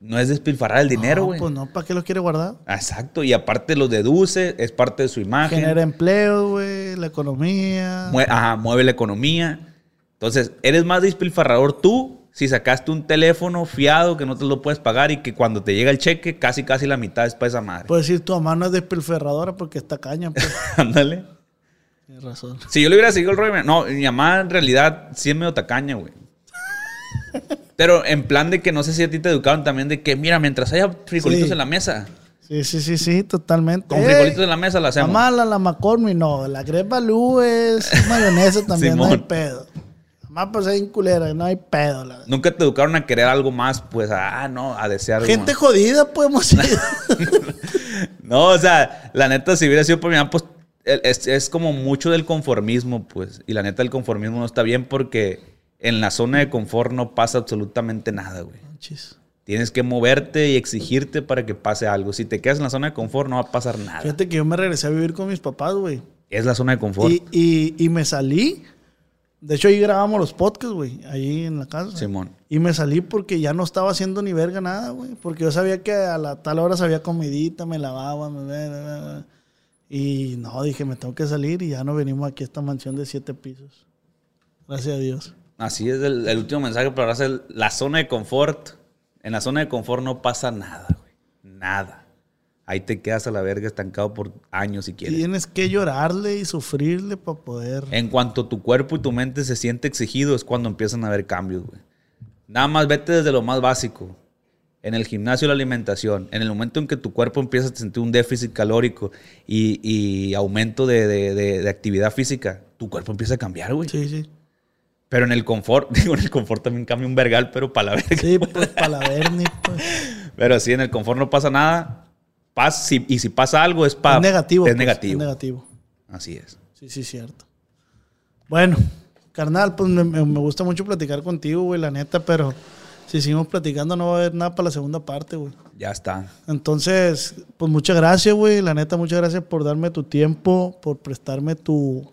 Speaker 3: no es despilfarrar el dinero,
Speaker 2: No,
Speaker 3: güey.
Speaker 2: pues no, ¿para qué lo quiere guardar?
Speaker 3: Exacto, y aparte lo deduce, es parte de su imagen.
Speaker 2: Genera empleo, güey, la economía.
Speaker 3: Mue- ajá, mueve la economía. Entonces, eres más despilfarrador tú si sacaste un teléfono fiado que no te lo puedes pagar y que cuando te llega el cheque, casi casi la mitad es para esa madre.
Speaker 2: Puedes decir, tu mamá no es despilferradora porque está caña, pues.
Speaker 3: Ándale.
Speaker 2: Tienes razón.
Speaker 3: Si yo le hubiera seguido el rollo, no, mi mamá en realidad sí es medio tacaña, güey. Pero en plan de que no sé si a ti te educaron también de que, mira, mientras haya frijolitos
Speaker 2: Sí.
Speaker 3: en la mesa,
Speaker 2: Sí, sí, sí, sí, totalmente.
Speaker 3: con
Speaker 2: Ey,
Speaker 3: frijolitos en la mesa la hacemos.
Speaker 2: Mamá, la, la McCormick, no. La Grepa Lu es mayonesa también, no hay pedo. Mamá, pues hay culera, no hay pedo. La...
Speaker 3: Nunca te educaron a querer algo más, pues, ah, no, a desear algo
Speaker 2: Gente
Speaker 3: más.
Speaker 2: jodida podemos ir.
Speaker 3: No, o sea, la neta, si hubiera sido por mi mamá, pues es, es como mucho del conformismo, pues. Y la neta, el conformismo no está bien porque en la zona de confort no pasa absolutamente nada, güey.
Speaker 2: Chis.
Speaker 3: Tienes que moverte y exigirte para que pase algo. Si te quedas en la zona de confort, no va a pasar nada.
Speaker 2: Fíjate que yo me regresé a vivir con mis papás, güey.
Speaker 3: Es la zona de confort.
Speaker 2: Y, y, y me salí. De hecho, ahí grabamos los podcasts, güey. Ahí en la casa.
Speaker 3: Simón.
Speaker 2: Y me salí porque ya no estaba haciendo ni verga nada, güey. Porque yo sabía que a la tal hora sabía comidita, me lavaba, me... me- Y no, dije, me tengo que salir y ya no venimos aquí a esta mansión de siete pisos. Gracias a Dios.
Speaker 3: Así es el, el último mensaje, pero ahora es la zona de confort. En la zona de confort no pasa nada, güey. Nada. Ahí te quedas a la verga estancado por años si quieres.
Speaker 2: Tienes que llorarle y sufrirle para poder...
Speaker 3: En cuanto tu cuerpo y tu mente se siente exigido, es cuando empiezan a haber cambios, güey. Nada más vete desde lo más básico. En el gimnasio, la alimentación. En el momento en que tu cuerpo empieza a sentir un déficit calórico y, y aumento de, de- de- de actividad física, tu cuerpo empieza a cambiar, güey.
Speaker 2: Sí, sí.
Speaker 3: Pero en el confort, digo, en el confort también cambia un vergal, pero para la verga.
Speaker 2: Sí, pues para la Bernie, pues.
Speaker 3: Pero sí, en el confort no pasa nada. Pasa, si- y si pasa algo, es para.
Speaker 2: es negativo.
Speaker 3: Es
Speaker 2: pues,
Speaker 3: negativo.
Speaker 2: Es negativo.
Speaker 3: Así es.
Speaker 2: Sí, sí, cierto. Bueno, carnal, pues me, me- me gusta mucho platicar contigo, güey, la neta, pero si seguimos platicando no va a haber nada para la segunda parte, güey.
Speaker 3: Ya está.
Speaker 2: Entonces, pues muchas gracias, güey. La neta, muchas gracias por darme tu tiempo, por prestarme tu,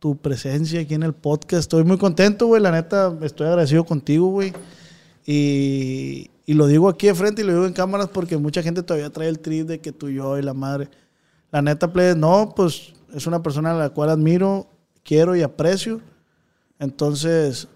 Speaker 2: tu presencia aquí en el podcast. Estoy muy contento, güey. La neta, estoy agradecido contigo, güey. Y, y lo digo aquí de frente y lo digo en cámaras porque mucha gente todavía trae el trip de que tú y yo y la madre. La neta, plebes, no, pues es una persona a la cual admiro, quiero y aprecio. Entonces,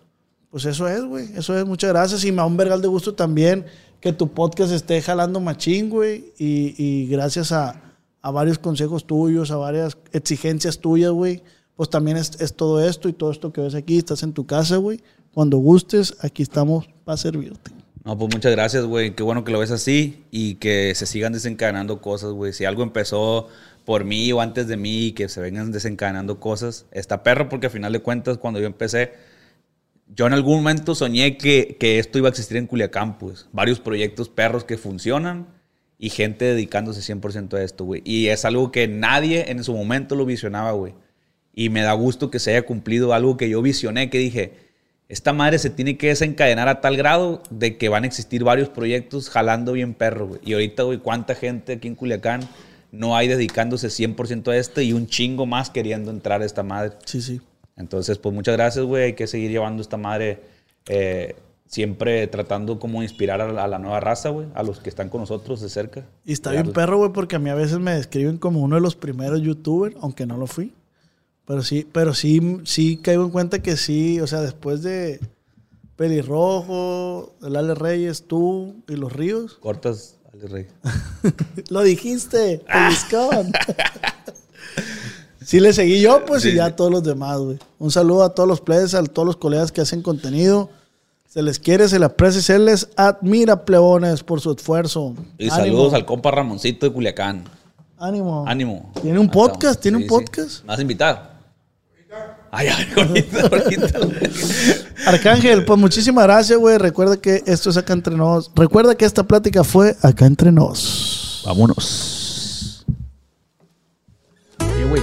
Speaker 2: pues eso es, güey. Eso es, muchas gracias. Y me da un vergal de gusto también que tu podcast esté jalando machín, güey. Y, y gracias a, a varios consejos tuyos, a varias exigencias tuyas, güey. Pues también es, todo esto y todo esto que ves aquí. Estás en tu casa, güey. Cuando gustes, aquí estamos para servirte.
Speaker 3: No, pues muchas gracias, güey. Qué bueno que lo ves así y que se sigan desencadenando cosas, güey. Si algo empezó por mí o antes de mí y que se vengan desencadenando cosas, está perro porque al final de cuentas, cuando yo empecé, yo en algún momento soñé que, que esto iba a existir en Culiacán, pues. Varios proyectos perros que funcionan y gente dedicándose 100% a esto, güey. Y es algo que nadie en su momento lo visionaba, güey. Y me da gusto que se haya cumplido algo que yo visioné, que dije, esta madre se tiene que desencadenar a tal grado de que van a existir varios proyectos jalando bien perro, güey. Y ahorita, güey, cuánta gente aquí en Culiacán no hay dedicándose 100% a esto y un chingo más queriendo entrar a esta madre.
Speaker 2: Sí, sí.
Speaker 3: Entonces, pues muchas gracias, güey. Hay que seguir llevando esta madre eh, siempre tratando como inspirar a la, a la nueva raza, güey. A los que están con nosotros de cerca.
Speaker 2: Y está bien perro, güey, porque a mí a veces me describen como uno de los primeros youtubers, aunque no lo fui. Pero sí, pero sí, sí caigo en cuenta que sí, o sea, después de Pelirrojo, el Ale Reyes, tú y los Ríos.
Speaker 3: Cortas, Ale Rey.
Speaker 2: Lo dijiste, Peliscón. sí le seguí yo, pues, y ya
Speaker 3: sí.
Speaker 2: todos los demás, güey. Un saludo a todos los players, a todos los colegas que hacen contenido. Se les quiere, se les aprecia, y se les admira, plebones, por su esfuerzo.
Speaker 3: Y
Speaker 2: Ánimo,
Speaker 3: saludos al compa Ramoncito de Culiacán.
Speaker 2: Ánimo.
Speaker 3: Ánimo.
Speaker 2: ¿Tiene un podcast? ¿Tiene un
Speaker 3: Sí, sí.
Speaker 2: podcast?
Speaker 3: ¿Me vas a invitar? Ay, ay, ahorita, ahorita.
Speaker 2: Arcángel, pues muchísimas gracias, güey. Recuerda que esto es acá entre nos. Recuerda que esta plática fue acá entre nos.
Speaker 3: Vámonos.
Speaker 2: Sí, güey.